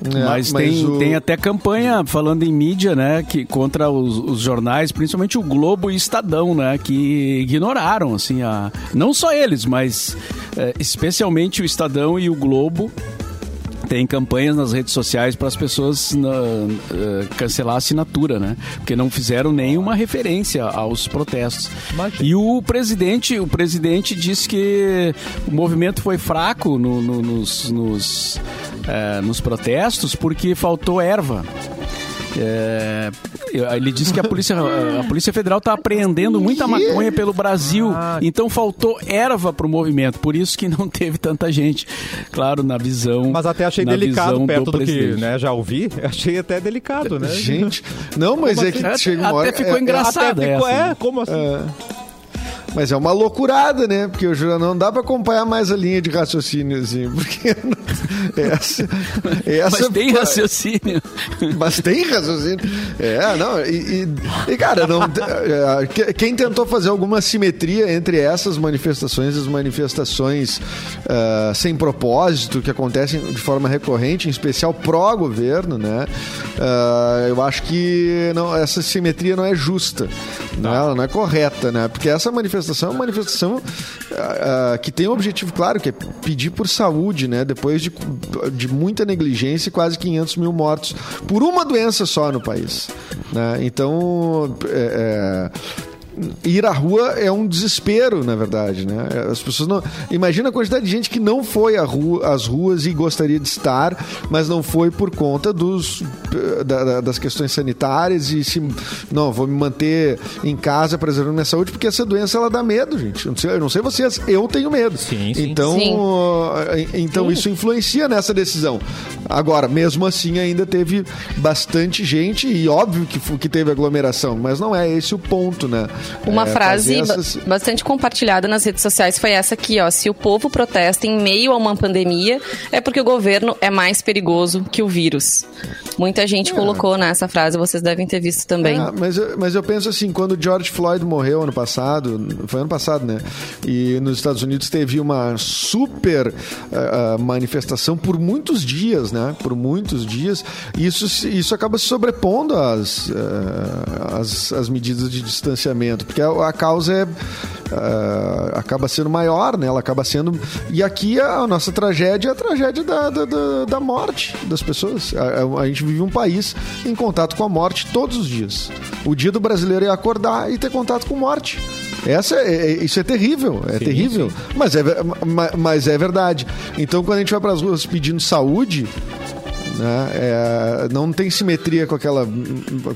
É, mas tem, o- tem até campanha falando em mídia, né? Que, contra os, os jornais, principalmente o Globo e Estadão, né? Que ignoraram, assim, a. Não só eles, mas é, especialmente o Estadão e o Globo. Tem campanhas nas redes sociais para as pessoas na- eh, cancelar a assinatura, né? Porque não fizeram nenhuma referência aos protestos. Imagina. E o presidente, o presidente disse que o movimento foi fraco no- no- nos, nos, eh, nos protestos porque faltou erva. É, ele disse que a Polícia, a Polícia Federal está apreendendo muita maconha pelo Brasil. Então faltou erva para o movimento. Por isso que não teve tanta gente. Claro, na visão. Mas até achei delicado perto do, que presidente. né, já ouvi. Achei até delicado, né? Gente, não, mas Como é que assim? chega uma Até hora... ficou é- é- engraçado. Até ficou, essa, é, né? como assim? Mas é uma loucurada, né? Porque eu juro, não dá pra acompanhar mais a linha de raciocínio, assim. Porque essa. essa Mas tem raciocínio. Mas tem raciocínio. É, não. E, e- e, cara, não, é, que- quem tentou fazer alguma simetria entre essas manifestações e as manifestações ah, sem propósito que acontecem de forma recorrente, em especial pró-governo, né? Ah, eu acho que não, essa simetria não é justa. Né? Ela não é correta, né? Porque essa manifestação é uma manifestação ah, que tem um objetivo claro, que é pedir por saúde, né? Depois de, de muita negligência e quase 500 mil mortos por uma doença só no país. Né? Então, é, é, ir à rua é um desespero, na verdade, né? As pessoas não. Imagina a quantidade de gente que não foi à rua, às ruas e gostaria de estar, mas não foi por conta dos, da- da- das questões sanitárias e se. Não, vou me manter em casa preservando minha saúde, porque essa doença ela dá medo, gente. Eu não sei, eu não sei vocês, eu tenho medo. Sim, sim. Então, Sim. uh, então isso influencia nessa decisão. Agora, mesmo assim, ainda teve bastante gente e óbvio que, que teve aglomeração, mas não é esse o ponto, né? Uma É, frase essas- bastante compartilhada nas redes sociais foi essa aqui, ó. Se o povo protesta em meio a uma pandemia, é porque o governo é mais perigoso que o vírus. Muita gente colocou nessa frase, vocês devem ter visto também. É, mas, eu, mas eu penso assim, quando George Floyd morreu ano passado, foi ano passado, né? E nos Estados Unidos teve uma super ah, manifestação por muitos dias, né? Por muitos dias. Isso, isso acaba se sobrepondo às, ah, às, às medidas de distanciamento, porque a, causa é, ah, acaba sendo maior, né? Ela acaba sendo. E aqui a, nossa tragédia é a tragédia da, da, da- da morte das pessoas. A, a- gente vive um país em contato com a morte todos os dias. O dia do brasileiro é acordar e ter contato com morte. Essa é, é- isso é terrível, é terrível, Mas, é, ve- ma- mas é verdade. Então, quando a gente vai para as ruas pedindo saúde, né, é, não tem simetria com aquela,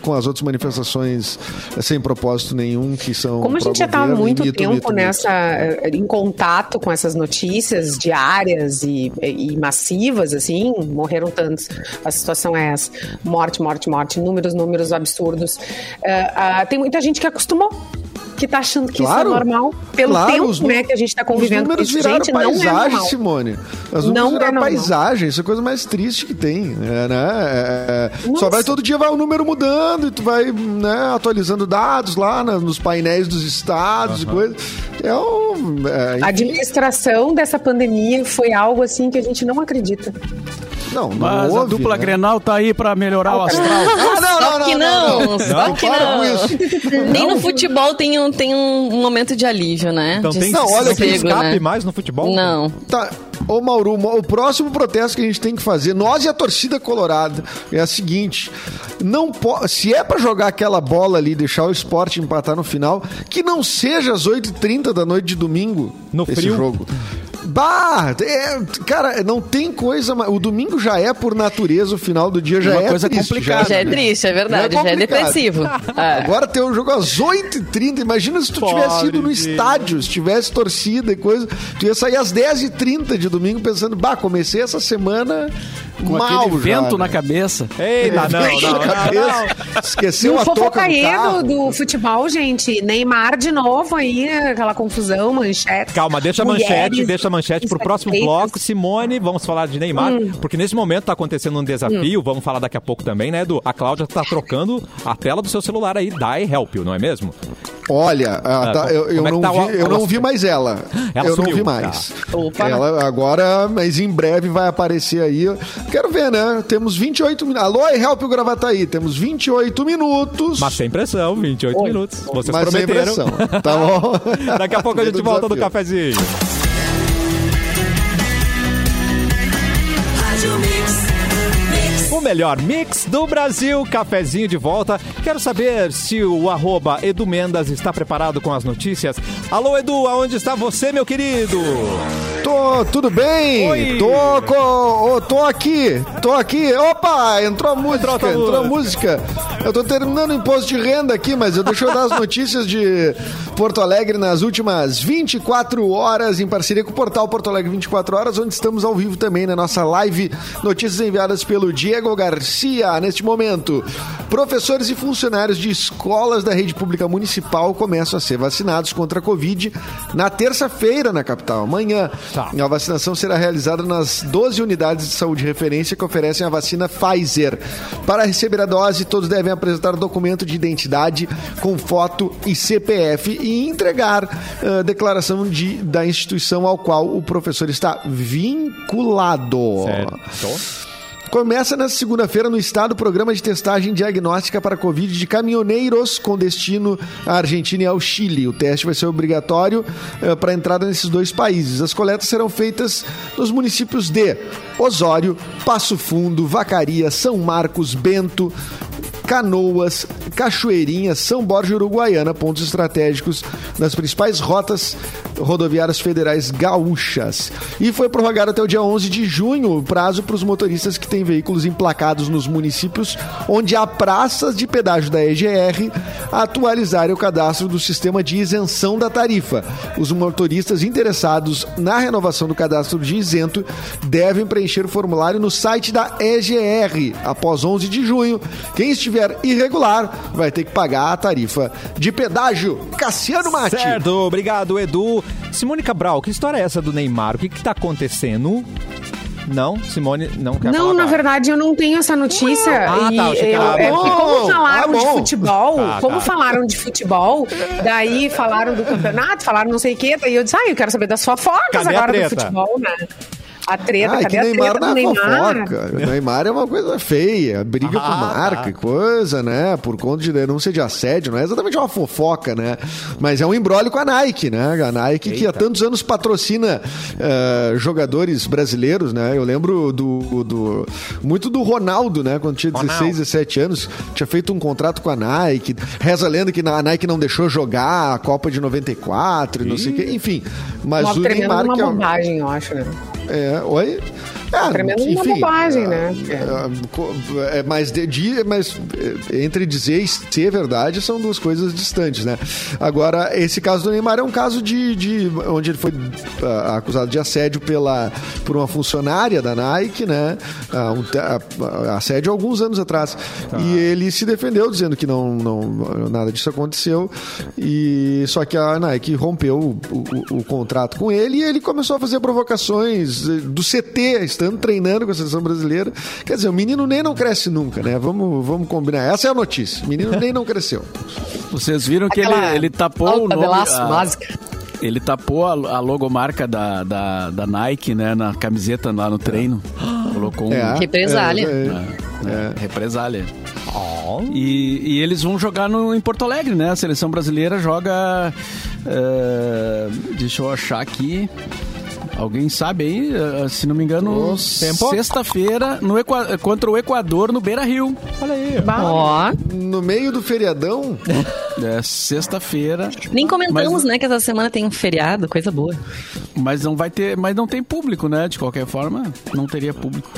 com as outras manifestações sem propósito nenhum que são. Como a gente já está há muito mito, tempo mito, mito. nessa eh, em contato com essas notícias diárias e, e massivas, assim, morreram tantos. A situação é essa: morte, morte, morte, números, números absurdos. Eh, ah, tem muita gente que acostumou. Que tá achando que Claro. isso é normal. Pelo Claro, tempo os né, que a gente tá convivendo Os com números isso. Gente, não é paisagem, normal. Simone. Números Não é viraram paisagem. Isso é a coisa mais triste que tem. É, né? É, é, só vai todo dia vai o número mudando e tu vai né, atualizando dados lá na- nos painéis dos estados e coisas. É um. é, A administração dessa pandemia foi algo assim que a gente não acredita. não, não Mas a houve, dupla né? Grenal tá aí pra melhorar o astral. Ah, não, Só não, que não, não, só que não. com isso. Nem no futebol tem um, tem um momento de alívio, né? Então de tem, Não, olha não tem sossego, escape né? mais no futebol? Não. Tá. Ô Mauro, o próximo protesto que a gente tem que fazer, nós e a torcida colorada, é a seguinte: não po- se é pra jogar aquela bola ali, deixar o esporte empatar no final, que não seja às 8h30 da noite de domingo No esse frio. jogo. Bah, é, cara, não tem coisa. mais- O domingo já é por natureza, o final do dia já Uma é coisa triste, complicada, Já é né? triste, é verdade, Já é já é complicado. depressivo. É. Agora tem um jogo às 8h30. Imagina se tu Pobre tivesse ido no gente. estádio, se tivesse torcida e coisa. Tu ia sair às 10h30 de domingo pensando, bah, comecei essa semana Com mal aquele já, vento né? na cabeça. Eita, não, Vento não, na não, cabeça. não. Esqueceu E o a fofocaído carro. do futebol, gente. Neymar de novo aí, aquela confusão, manchete. Calma, deixa a manchete, deixa a manchete pro próximo insatisfeitas. bloco. Simone, vamos falar de Neymar, Hum. porque nesse momento tá acontecendo um desafio, vamos falar daqui a pouco também, né, Edu? A Cláudia tá trocando a tela do seu celular aí, dá e help you, não é mesmo? Olha, ah, Ah, tá, como- eu, eu como é não tá o- vi, eu o não vi mais ela. Ela eu não sumiu, vi mais. tá. Opa. Ela agora, mas em breve vai aparecer aí. Quero ver, né? Temos 28 minutos. Alô, Help o Gravataí. Temos 28 minutos. Mas sem pressão, 28 Oi. minutos. Vocês mas sem prometeram. pressão. Tá bom? Daqui a pouco a gente volta do desafio. Cafezinho. O melhor mix do Brasil, cafezinho de volta. Quero saber se o arroba Edu Mendas está preparado com as notícias. Alô, Edu, aonde está você, meu querido? Tô, tudo bem? Oi. Tô, co- tô aqui, tô aqui. Opa, entrou a música, Entrou a entrou, a música. Eu tô terminando o imposto de renda aqui, mas eu deixa eu dar as notícias de Porto Alegre nas últimas 24 horas, em parceria com o portal Porto Alegre 24 Horas, onde estamos ao vivo também na nossa live. Notícias enviadas pelo Diego Garcia. Neste momento, professores e funcionários de escolas da rede pública municipal começam a ser vacinados contra a Covid na terça-feira na capital, amanhã. Tá. A vacinação será realizada nas 12 unidades de saúde de referência que oferecem a vacina Pfizer. Para receber a dose, todos devem apresentar documento de identidade com foto e CPF e entregar a declaração de, da instituição ao qual o professor está vinculado. Certo. Começa nesta segunda-feira no estado o programa de testagem diagnóstica para Covid de caminhoneiros com destino à Argentina e ao Chile. O teste vai ser obrigatório eh, para entrada nesses dois países. As coletas serão feitas nos municípios de Osório, Passo Fundo, Vacaria, São Marcos, Bento, Canoas, Cachoeirinha, São Borja Uruguaiana, pontos estratégicos nas principais rotas rodoviárias federais gaúchas. E foi prorrogado até o dia 11 de junho o prazo para os motoristas que têm veículos emplacados nos municípios onde há praças de pedágio da EGR atualizarem o cadastro do sistema de isenção da tarifa. Os motoristas interessados na renovação do cadastro de isento devem preencher o formulário no site da EGR após 11 de junho. Quem estiver irregular vai ter que pagar a tarifa de pedágio. Cassiano Mate. Certo, obrigado, Edu. Simone Cabral, que história é essa do Neymar? O que que tá acontecendo? Não, Simone não quer Não, falar na verdade eu não tenho essa notícia. Ah, e tá, achei que eu, era- é porque como falaram ah, de futebol, Tá, como tá. falaram de futebol, daí falaram do campeonato, falaram não sei o quê, daí eu disse, ah, eu quero saber das fofocas Cadê agora do futebol, né? A treta, Ah, é cadê que a Neymar é Neymar? fofoca. O Neymar é uma coisa feia, briga com Ah, marca tá. e coisa, né? Por conta de denúncia de assédio, não é exatamente uma fofoca, né? Mas é um embrólio com a Nike, né? A Nike que há tantos anos patrocina eh, jogadores brasileiros, né? Eu lembro do, do- muito do Ronaldo, né? Quando tinha 16, Ronaldo. 17 anos, tinha feito um contrato com a Nike. Reza a lenda que a Nike não deixou jogar a Copa de 94 e não sei o quê. Enfim, mas Uma o Neymar uma que é, um- bobagem, eu acho, né? é, oi? É, Tremendo uma bobagem, né? É, co- é, mas, de, de- mas é, entre dizer e ser verdade são duas coisas distantes, né? Agora, esse caso do Neymar é um caso de, de- onde ele foi ah, acusado de assédio pela, por uma funcionária da Nike, né? Ah, um ah, assédio há alguns anos atrás. E ele se defendeu dizendo que não, não nada disso aconteceu. E só que a Nike rompeu o, o- o contrato com ele e ele começou a fazer provocações do CT, treinando com a seleção brasileira. Quer dizer, o menino nem não cresce nunca, né? Vamos, vamos combinar. Essa é a notícia. O menino nem não cresceu. Vocês viram que ele, Aquela ele tapou o nome... a- básica. Ele tapou a, a logomarca da, da, da Nike, né, na camiseta lá no treino. Colocou um... É, Represália. é, é. né, Represália. E, e eles vão jogar no, em Porto Alegre, né? A seleção brasileira joga. eh, deixa eu achar aqui. Alguém sabe aí? Eh, se não me engano, sexta-feira contra o Equador no Beira Rio. Olha aí. Ó, No meio do feriadão, É sexta-feira. nem comentamos, Mas- né, que essa semana tem um feriado, coisa boa. Mas não vai ter. Mas não tem público, né? De qualquer forma, não teria público.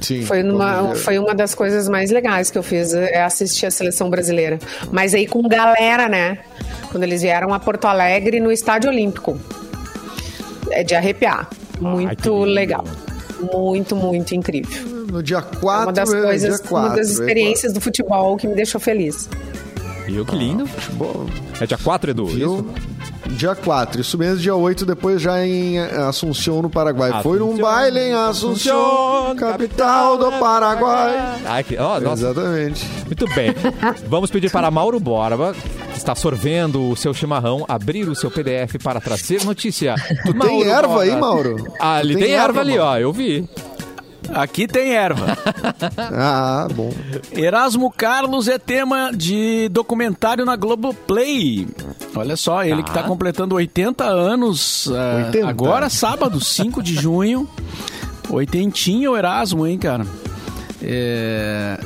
sim. Foi uma, foi uma das coisas mais legais que eu fiz, é assistir a seleção brasileira. Mas aí com galera, né? Quando eles vieram a Porto Alegre no Estádio Olímpico. É de arrepiar. que Muito lindo. legal. Muito, muito incrível. No dia É 4 uma das é, coisas, dia 4, uma das é, experiências do futebol que me deixou feliz. Viu que lindo? futebol. É dia 4, Edu? Viu? isso? Dia 4, isso mesmo, dia 8, depois já em Assunção, no Paraguai. Foi num baile em Assunção, capital do Paraguai. Ó, nossa, Exatamente. muito bem. Vamos pedir para Mauro Borba, que está sorvendo o seu chimarrão, abrir o seu PDF para trazer notícia. Tu tem erva aí, Mauro? Ah, Tu ali tem, erva ali, ó, eu vi. Aqui tem erva. Ah, bom. Erasmo Carlos é tema de documentário na Globoplay. Olha só, ele que está completando 80 anos ah, 80. agora, sábado, 5 de junho. Oitentinho o Erasmo, hein, cara? É,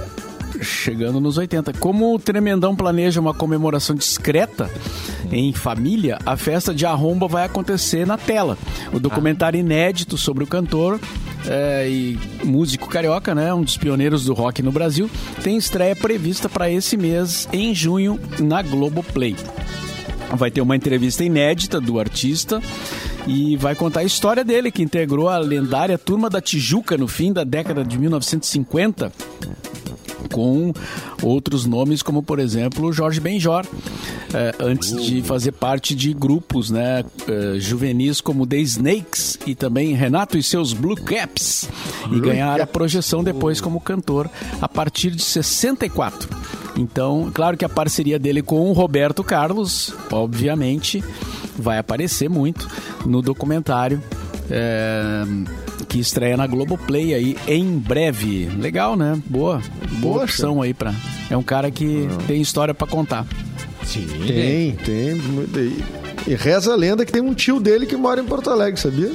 Chegando nos 80. Como o Tremendão planeja uma comemoração discreta em família, a festa de Arromba vai acontecer na tela. O documentário inédito sobre o cantor é, e músico carioca, né, um dos pioneiros do rock no Brasil, tem estreia prevista para esse mês, em junho, na Globoplay. Vai ter uma entrevista inédita do artista e vai contar a história dele, que integrou a lendária Turma da Tijuca no fim da década de 1950 com outros nomes, como por exemplo Jorge Benjor, eh, antes de fazer parte de grupos né, eh, juvenis como The Snakes e também Renato e seus Blue Caps, e ganhar a projeção depois como cantor a partir de 64. Então, claro que a parceria dele com o Roberto Carlos, obviamente, vai aparecer muito no documentário. Eh, que estreia na Globoplay aí em breve. Legal, né? Boa. Boa Poxa. opção aí pra. É um cara que tem história pra contar. Sim. Tem, tem. E, e reza a lenda que tem um tio dele que mora em Porto Alegre, sabia?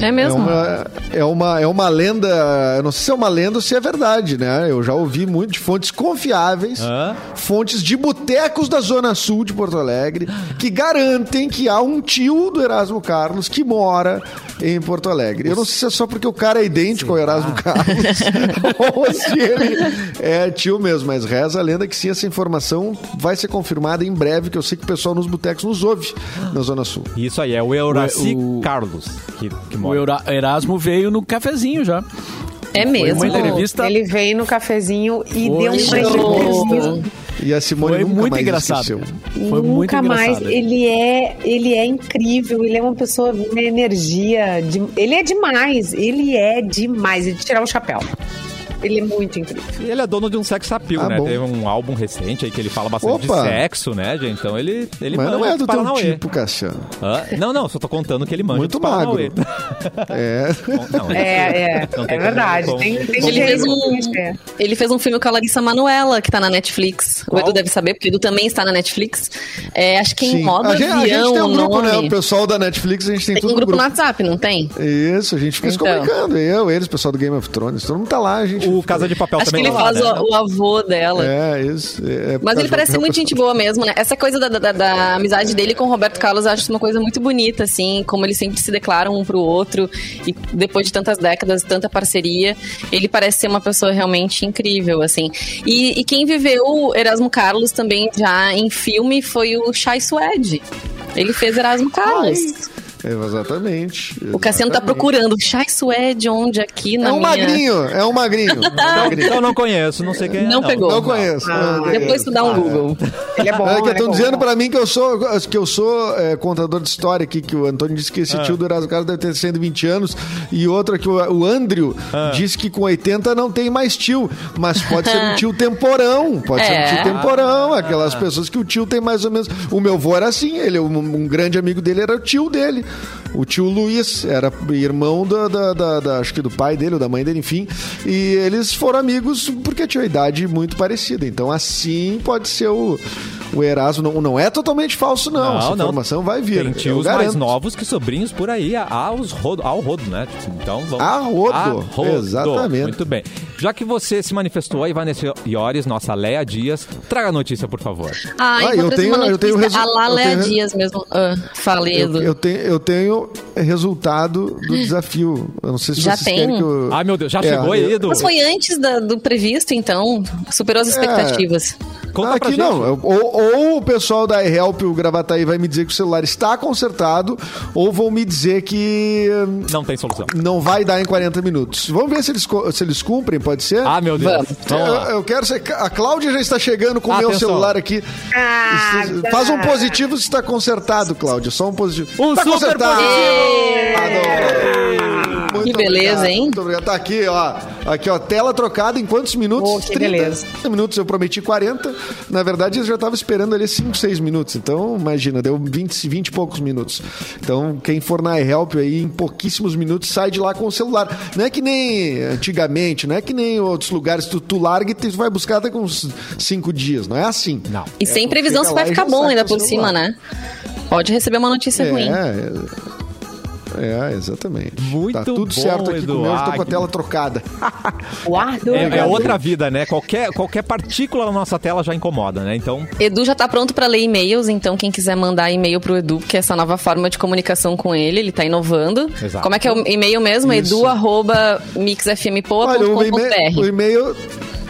É É mesmo? uma, é, uma, é uma lenda, eu não sei se é uma lenda ou se é verdade, né? Eu já ouvi muito de fontes confiáveis, Hã? fontes de botecos da Zona Sul de Porto Alegre, que garantem que há um tio do Erasmo Carlos que mora em Porto Alegre. Eu não sei se é só porque o cara é idêntico ao Erasmo Carlos ou se ele é tio mesmo, mas reza a lenda que sim, essa informação vai ser confirmada em breve, que eu sei que o pessoal nos botecos nos ouve na Zona Sul. Isso aí, é o Euraci O- Carlos que, que mora. Eura- Erasmo veio no cafezinho já. É mesmo. uma entrevista Ele veio no cafezinho e Foi deu uma show. entrevista. E a Simone Foi nunca muito mais engraçado. esqueceu. Foi muito Nunca mais. engraçado. Ele é, ele é incrível. Ele é uma pessoa, uma energia. de- ele é demais. Ele é demais. É de tirar o chapéu. Ele é muito incrível. E ele é dono de um sex appeal, Ah, né? bom. Teve um álbum recente aí que ele fala bastante Opa. de sexo, né, gente? Então ele, ele Mas não é do teu tipo, Cassiano. Hã? Não, não, só tô contando que ele manja Muito magro. É. Não, É, é. não é tem verdade. como- Tem, tem Ele fez, um, É. ele fez um filme com a Larissa Manoela, que tá na Netflix. O Qual? Edu deve saber, porque o Edu também está na Netflix. É, acho que em Sim. modo a, gente, a avião gente tem um o grupo, né? nome. O pessoal da Netflix, a gente tem, Tem tudo um grupo no no WhatsApp, não tem? Isso, a gente fica se Então. comunicando. Eu, eles, o pessoal do Game of Thrones, todo mundo tá lá, a gente. O Casa de Papel Acho que também ele tá lá, faz né? o, o avô dela. É, isso. é- é Mas ele parece muito gente boa mesmo, né? Essa coisa da, da- da amizade dele com o Roberto Carlos, eu acho isso uma coisa muito bonita, assim, como eles sempre se declaram um pro outro, e depois de tantas décadas, tanta parceria, ele parece ser uma pessoa realmente incrível, assim. E, e quem viveu Erasmo Carlos também já em filme foi o Chai Suede. Ele fez Erasmo Carlos. É, exatamente. O Cassiano tá procurando Chai Suede onde aqui na É um minha... magrinho, é um magrinho. é um magrinho. Então eu não conheço, não sei quem é. Não pegou. Não conheço. não conheço. Depois tu dá um Google. Ele é bom. É que estão bom. dizendo pra mim que eu sou, que eu sou é, contador de história aqui, que o Antônio disse que esse Ah. tio do Erasmo Carlos deve ter 120 anos, e outra que o, o Andrew Ah. disse que com 80 não tem mais tio, mas pode ser um tio temporão, pode ser um É. tio temporão, aquelas pessoas que o tio tem mais ou menos. O meu avô era assim, ele, um, um grande amigo dele era o tio dele. O tio Luiz era irmão da, da- da- da- acho que do pai dele ou da mãe dele, enfim. E eles foram amigos porque tinham idade muito parecida. Então, assim pode ser o, o Erasmo. Não, não é totalmente falso, não. Essa informação vai vir. Tem tios mais novos que sobrinhos por aí, aos rodo, ao rodo, né? Tipo, Então vamos. A rodo, A rodo. exatamente. Muito bem. Já que você se manifestou aí, Vanessa Iores, nossa Leia Dias, traga a notícia, por favor. Ah, Ah, eu tenho- uma eu tenho resu- A lá Léa tenho- Dias mesmo. Ah, falei, Eu, eu tenho, eu tenho resultado do desafio. Eu não sei se Já vocês tem? querem que eu... Ai, meu Deus, já É, chegou aí, eu- Edu? Mas foi antes da- do previsto, então. Superou as expectativas. Conta pra aqui gente. não. Ou, ou o pessoal da iHelp, o Gravataí, vai me dizer que o celular está consertado, ou vão me dizer que hum, Não tem solução. não vai dar em 40 minutos. Vamos ver se eles, se eles cumprem, pode ser? Ah, meu Deus. Eu, eu quero ser. A Cláudia já está chegando com o meu celular aqui. Ah, tá. Faz um positivo se está consertado, Cláudia. Só um positivo. Um tá super consertado. Muito Que beleza, obrigado, hein? Muito obrigado. Tá aqui, ó. Aqui, ó. Tela trocada em quantos minutos? Oh, que beleza. minutos. Eu prometi 40. Na verdade, eu já estava esperando ali 5, 6 minutos. Então, imagina, deu 20, 20 e poucos minutos. Então, quem for na iHelp aí, em pouquíssimos minutos, sai de lá com o celular. Não é que nem antigamente, não é que nem outros lugares. Tu, tu larga e tu vai buscar até com uns 5 dias. Não é assim. Não. E É, sem previsão se vai ficar bom ainda por cima, né? Pode receber uma notícia ruim. É, é, exatamente. Muito tá tudo bom, certo aqui com o meu, eu tô com a Eduardo. tela trocada. Guardo. É, é outra vida, né? Qualquer, qualquer partícula na nossa tela já incomoda, né? Então, Edu já tá pronto pra ler e-mails, então quem quiser mandar e-mail pro Edu, que é essa nova forma de comunicação com ele, ele tá inovando. Exato. Como é que é o e-mail mesmo? Isso. edu arroba Olha, o e-mail,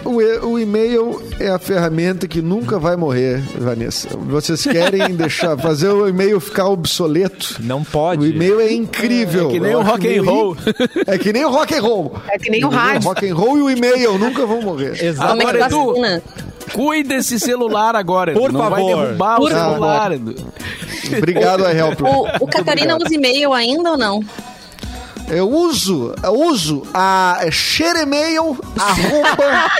o e-mail, o e- o e-mail é a ferramenta que nunca vai morrer, Vanessa. Vocês querem deixar fazer o e-mail ficar obsoleto? não pode. O e-mail é incrível. É que nem Eu o rock and roll. É que nem o rock and roll. É que nem o rádio. rock and roll e o e-mail nunca vão morrer. Exato. Como é Agora, Edu? Cuide desse celular agora. Por não vai favor. derrubar Por o celular. Edu. Obrigado, a Help. O, o Catarina usa e-mail ainda ou não? Eu uso, eu uso a xeremail, arroba,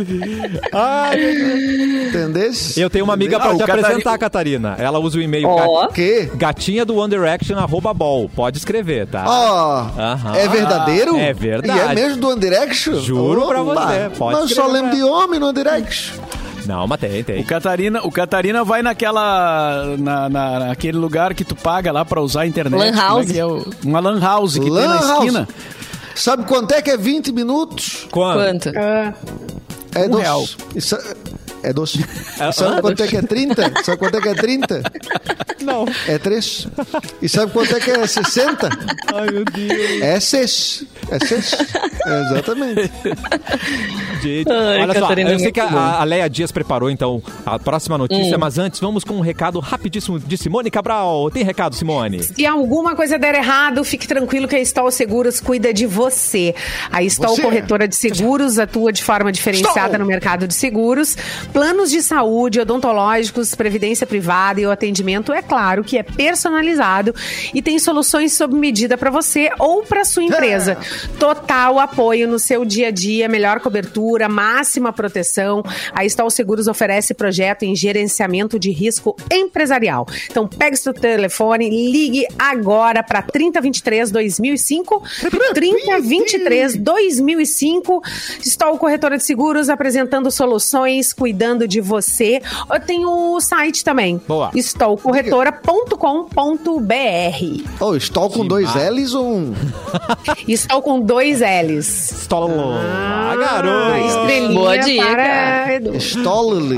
entendesse? Eu tenho uma amiga pra Ah, o te Catarina- apresentar, Catarina. Ela usa o e-mail Ó. ga- Que? gatinha do One Direction, arroba ball. Pode escrever, tá? Ó, Aham. é verdadeiro? É verdade. E é mesmo do One Direction? Juro pra você, pode Mas eu só escrever. lembro de homem no One Direction. Não, mas tem, tem. O Catarina, o Catarina vai naquela. Na, na- naquele lugar que tu paga lá pra usar a internet. Lan é house. que é o- uma lan house que Lan tem na house. esquina. Sabe quanto é que é 20 minutos? Quanto? Ah, É Um doce. real. E sa- É doce. E sabe quanto é que é 30? Sabe quanto é que é 30? Não. É 3. E sabe quanto é que é 60? Ai, meu Deus. É 6. É 6. Exatamente. Gente, Ai, olha só, Catarina, eu sei que a, a Leia Dias preparou, então, a próxima notícia, Hum. mas antes, vamos com um recado rapidíssimo de Simone Cabral. Tem recado, Simone? Se alguma coisa der errado, fique tranquilo que a Stol Seguros cuida de você. A Stol. Corretora de Seguros atua de forma diferenciada Stol. no mercado de seguros. Planos de saúde, odontológicos, previdência privada e o atendimento, é claro, que é personalizado e tem soluções sob medida para você ou para sua empresa. Total apoio no seu dia a dia, melhor cobertura, máxima proteção. A Stol Seguros oferece projeto em gerenciamento de risco empresarial. Então, pegue seu telefone, ligue agora para 3023 2005. 3023 2005. Stol Corretora de Seguros apresentando soluções, cuidando de você. Eu tenho o site também. Boa. stolcorretora.com.br. Oh, estou com dois L's ou um? Estou com dois L's. Stolo. Ah, Ah, garoto. estrelinha Boa dica. para Edu.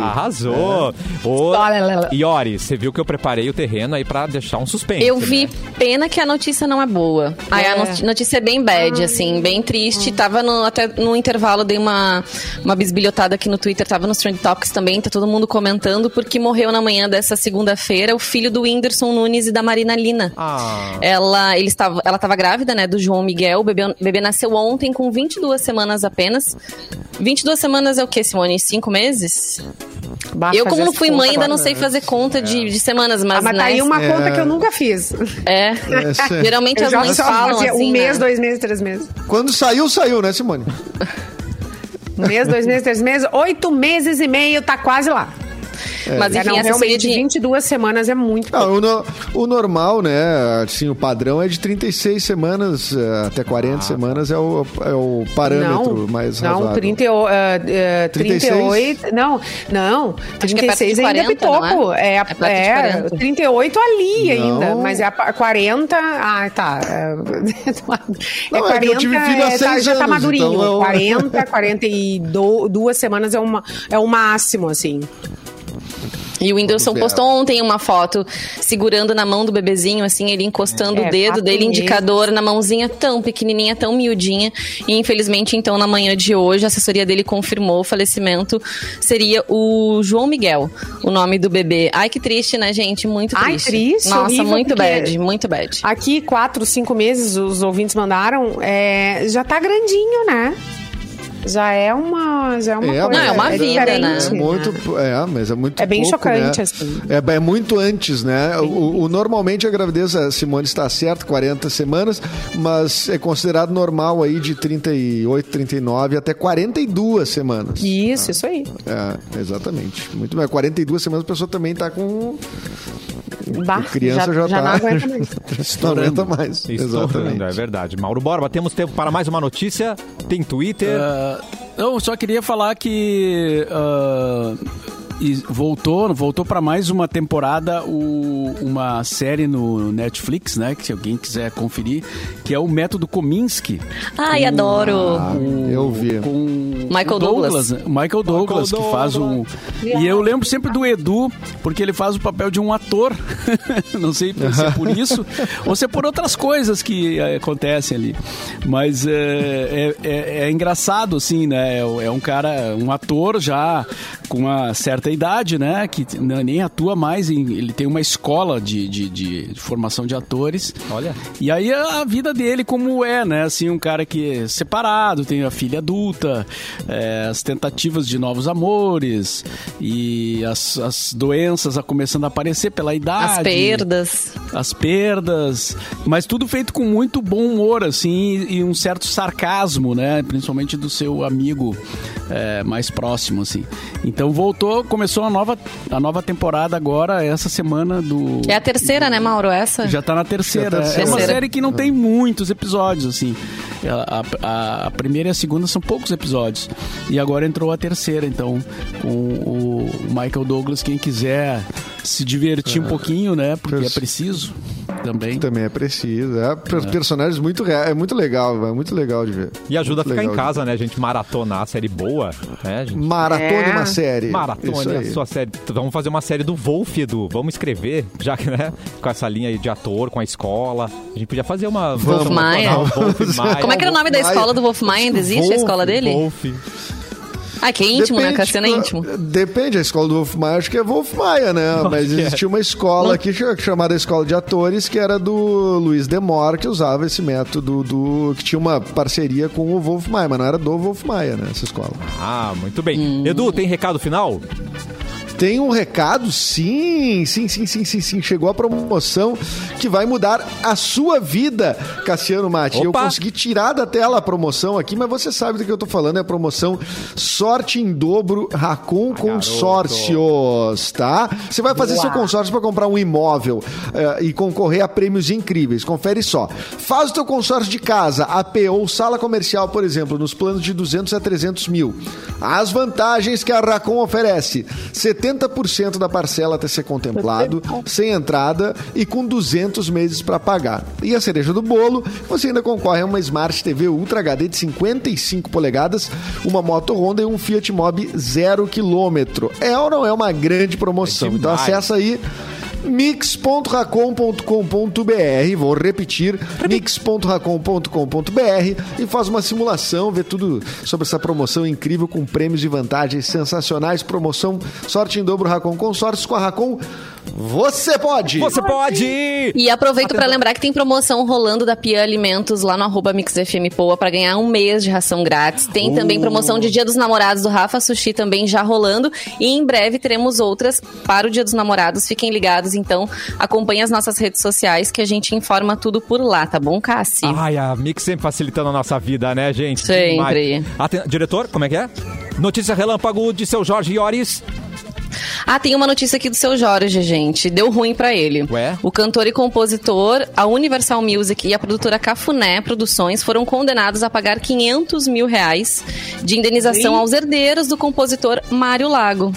Arrasou. Ô, Stolala. Iori, você viu que eu preparei o terreno aí pra deixar um suspense. Eu né? vi, pena que a notícia não é boa. Aí a no- notícia é bem bad, assim, bem triste. Tava no, até no intervalo, dei uma, uma bisbilhotada aqui no Twitter, tava nos Trend Também, tá todo mundo comentando, porque morreu na manhã dessa segunda-feira o filho do Whindersson Nunes e da Marina Lina. Ah. Ela, ele estava, ela estava grávida, né, do João Miguel. O bebê, o bebê nasceu ontem com 22 semanas apenas. 22 semanas é o quê, Simone? Cinco meses? Bah, eu, como não fui mãe, ainda não sei fazer conta de, de semanas, mas, Ah, mas né, tá aí uma É. conta que eu nunca fiz. É. Essa- Geralmente Eu as já mães só falam fazia assim, um mês, né? dois meses, três meses. Quando saiu, saiu, né, Simone? Um mês, dois meses, três meses, oito meses e meio, tá quase lá. Mas É, enfim, não, essa seria realmente, de... 22 semanas é muito Ah, pouco. o, no- o normal, né? Assim, o padrão é de 36 semanas eh, até 40 semanas é o, é o parâmetro não, mais não, razoável. 30, e o- eh, eh, 36? 38, não, não, que é perto 36 de ainda é 40, não é? pitoco, é, É perto de é, 40. 38 ali Não. ainda, mas é a pa- 40, ah, tá, é, Não, é que eu tive filho há é, tá, já tá anos, madurinho, então eu- 40, 42 semanas é, uma, é o máximo, assim. E o Whindersson postou ontem uma foto segurando na mão do bebezinho, assim, ele encostando É, o dedo dele, indicador, na mãozinha tão pequenininha, tão miudinha. E infelizmente, então, na manhã de hoje, a assessoria dele confirmou o falecimento. Seria o João Miguel, o nome do bebê. Ai, que triste, né, gente? Muito Ai, triste. triste, Nossa, muito bad, muito bad. Aqui, quatro, cinco meses, os ouvintes mandaram, é, já tá grandinho, né? Já é uma, já é uma É, coisa. Não, é uma vida, diferente, né? É muito, é, mas é muito É bem pouco, chocante, né? assim. É, é muito antes, né? O, o- normalmente a gravidez, a Simone está certa, 40 semanas, mas é considerado normal aí de 38, 39 até 42 semanas. Isso, isso aí. É, exatamente. Muito bem. 42 semanas a pessoa também está com. Bah, a criança já, já tá. não aguenta mais. não aguenta mais. Estourando, Exatamente. é verdade. Mauro Borba, temos tempo para mais uma notícia. Tem Twitter. Ah, eu só queria falar que ah, e voltou, voltou para mais uma temporada o- uma série no Netflix, né? Que se alguém quiser conferir, que é o Método Kominsky. Ai, adoro. Ah, eu vi. Com Michael o Douglas. né? O Michael Douglas, que faz um. E eu lembro sempre do Edu, porque ele faz o papel de um ator. Não sei se é por isso ou se é por outras coisas que eh, acontecem ali. Mas é, é, é- é engraçado, assim, né? É, é um cara, um ator já com uma certa idade, né? Que nem atua mais. Em, ele tem uma escola de, de, de- de formação de atores. Olha. E aí a vida dele como é, né? Assim, um cara que é separado, tem a filha adulta, é, as tentativas de novos amores e as, as doenças a começando a aparecer pela idade. As perdas. As perdas, mas tudo feito com muito bom humor, assim, e um certo sarcasmo, né? Principalmente do seu amigo é, mais próximo, assim. Então voltou, começou a nova, a nova temporada agora, essa semana do... É a terceira, né, Mauro? Essa? Já tá na terceira. Tá É uma terceira. série que não tem muitos episódios, assim. A, a- a primeira e a segunda são poucos episódios. e agora entrou a terceira, então com o Michael Douglas, quem quiser se divertir um pouquinho, né? Porque é preciso também. Também é preciso. É, per- personagens muito reais. É muito legal, é muito legal de ver. E ajuda a Muito ficar em casa, né? A gente maratonar a série boa, né, gente? Maratona É. uma série. Maratone a sua série. Vamos fazer uma série do Wolf, Edu. Vamos escrever, já que, né? Com essa linha aí de ator, com a escola. A gente podia fazer uma. Wolf Maia. não, Wolf Maia. Como é que era o nome da escola do Wolf Maia? Ainda existe a Wolf, escola dele? Wolf. Ah, que é íntimo, né? Cassiano é qual- íntimo. Depende, a escola do Wolf Maia, acho que é Wolf Maia, né? Mas é. existia uma escola aqui ch- chamada Escola de Atores, que era do Luiz Demore, que usava esse método do. que tinha uma parceria com o Wolf Maia, mas não era do Wolf Maia, né? Essa escola. Ah, muito bem. Hum. Edu, tem recado final? Tem um recado, sim, sim, sim, sim, sim, sim. Chegou a promoção que vai mudar a sua vida, Cassiano Mati. Eu Opa! consegui tirar da tela a promoção aqui, mas você sabe do que eu tô falando, é a promoção Sorte em Dobro Racon Consórcios, tá? Você vai fazer seu consórcio para comprar um imóvel eh, e concorrer a prêmios incríveis. Confere só. Faz o teu consórcio de casa, AP ou sala comercial, por exemplo, nos planos de 200 a 300 mil. As vantagens que a Racon oferece: 70% da parcela até ser contemplado, sem entrada e com 200 meses para pagar. E a cereja do bolo, você ainda concorre a uma Smart TV Ultra HD de 55 polegadas, uma moto Honda e um Fiat Mobi 0 km. É ou não é uma grande promoção? É então acessa aí mix.racom.com.br, vou repetir, mix.racom.com.br e faz uma simulação, vê tudo sobre essa promoção incrível com prêmios e vantagens sensacionais, promoção Sorte em Dobro Racon Consórcios com a Racon, você pode! Você pode! E aproveito pra lembrar que tem promoção rolando da Pia Alimentos lá no arroba MixFMPoa pra ganhar um mês de ração grátis. Tem também promoção de Dia dos Namorados do Rafa Sushi também já rolando. E em breve teremos outras para o Dia dos Namorados. Fiquem ligados, então. Acompanhem as nossas redes sociais que a gente informa tudo por lá, tá bom, Cassi? Ai, a Mix sempre facilitando a nossa vida, né, gente? Sempre. Aten- Diretor, como é que é? Notícia relâmpago de seu Jorge Iores. Ah, tem uma notícia aqui do seu Jorge, gente. Deu ruim pra ele. Ué? O cantor e compositor, a Universal Music e a produtora Cafuné Produções foram condenados a pagar 500 mil reais de indenização aos herdeiros do compositor Mário Lago.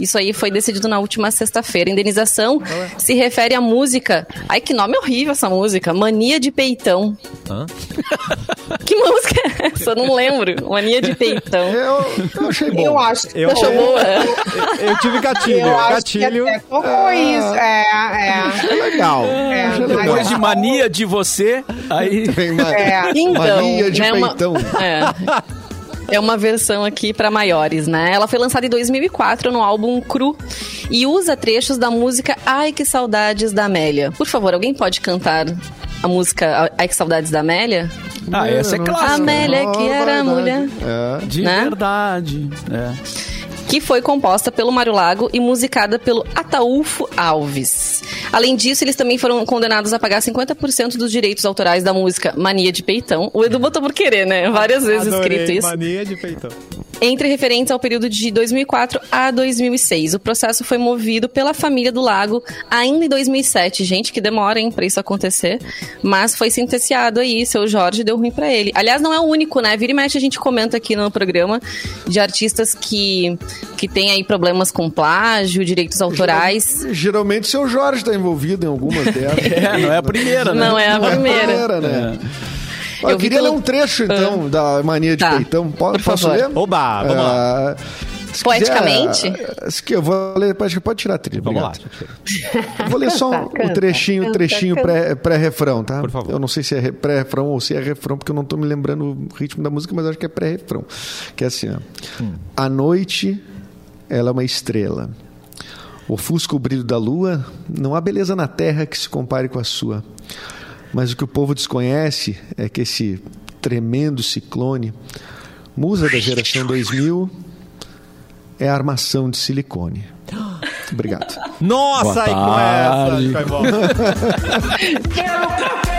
Isso aí foi decidido na última sexta-feira. Indenização se refere à música. Ai, que nome horrível essa música. Mania de Peitão. Hã? Que música é essa? Eu não lembro. Mania de Peitão. Eu, eu achei bom. Eu acho que Eu- Achou boa? Eu tive gatilho, eu acho gatilho. que até tocou isso. É, É legal. é. Achei é legal. Depois de mania de você, aí. Tem ma- É. Então, Mania de né, uma- peitão. É. É uma versão aqui pra maiores, né? Ela foi lançada em 2004 no álbum Cru e usa trechos da música Ai que saudades da Amélia. Por favor, alguém pode cantar a música Ai que saudades da Amélia? Ah, essa é clássica. Amélia que Oh, era verdade. mulher. É. De né? verdade. É. que foi composta pelo Mário Lago e musicada pelo Ataúfo Alves. Além disso, eles também foram condenados a pagar 50% dos direitos autorais da música Mania de Peitão. O Edu botou por querer, né? Várias vezes Adorei, escrito isso. Mania de peitão. Entre referentes ao período de 2004 a 2006. O processo foi movido pela família do Lago ainda em 2007. Gente, que demora, hein, pra isso acontecer. Mas foi sentenciado aí, seu Jorge deu ruim pra ele. Aliás, não é o único, né? Vira e mexe a gente comenta aqui no programa de artistas que, que têm aí problemas com plágio, direitos autorais. Geralmente seu Jorge está envolvido em algumas delas. É, não é a primeira, né? Não é a Não é a primeira. primeira, né? Ó, Eu, Eu queria pelo- ler um trecho, então, da Mania de Tá, Peitão. Po- por Posso favor. ler? Oba, vamos lá. Ah, se Poeticamente? quiser, se que eu vou ler, pode, tirar a trilha. Vamos lá. obrigado. Eu Vou ler só um- Canta, o trechinho, canta, trechinho canta. pré- pré-refrão, tá? Por favor. Eu não sei se é re- pré-refrão ou se é refrão, porque eu não tô me lembrando o ritmo da música, mas acho que é pré-refrão. Que é assim, ó. Hum. A noite, ela é uma estrela. Ofusca o brilho da lua, não há beleza na terra que se compare com a sua. Mas o que o povo desconhece é que esse tremendo ciclone, musa da geração 2000, é a armação de silicone. Obrigado. Nossa, Boa aí com essa. tarde. Embora.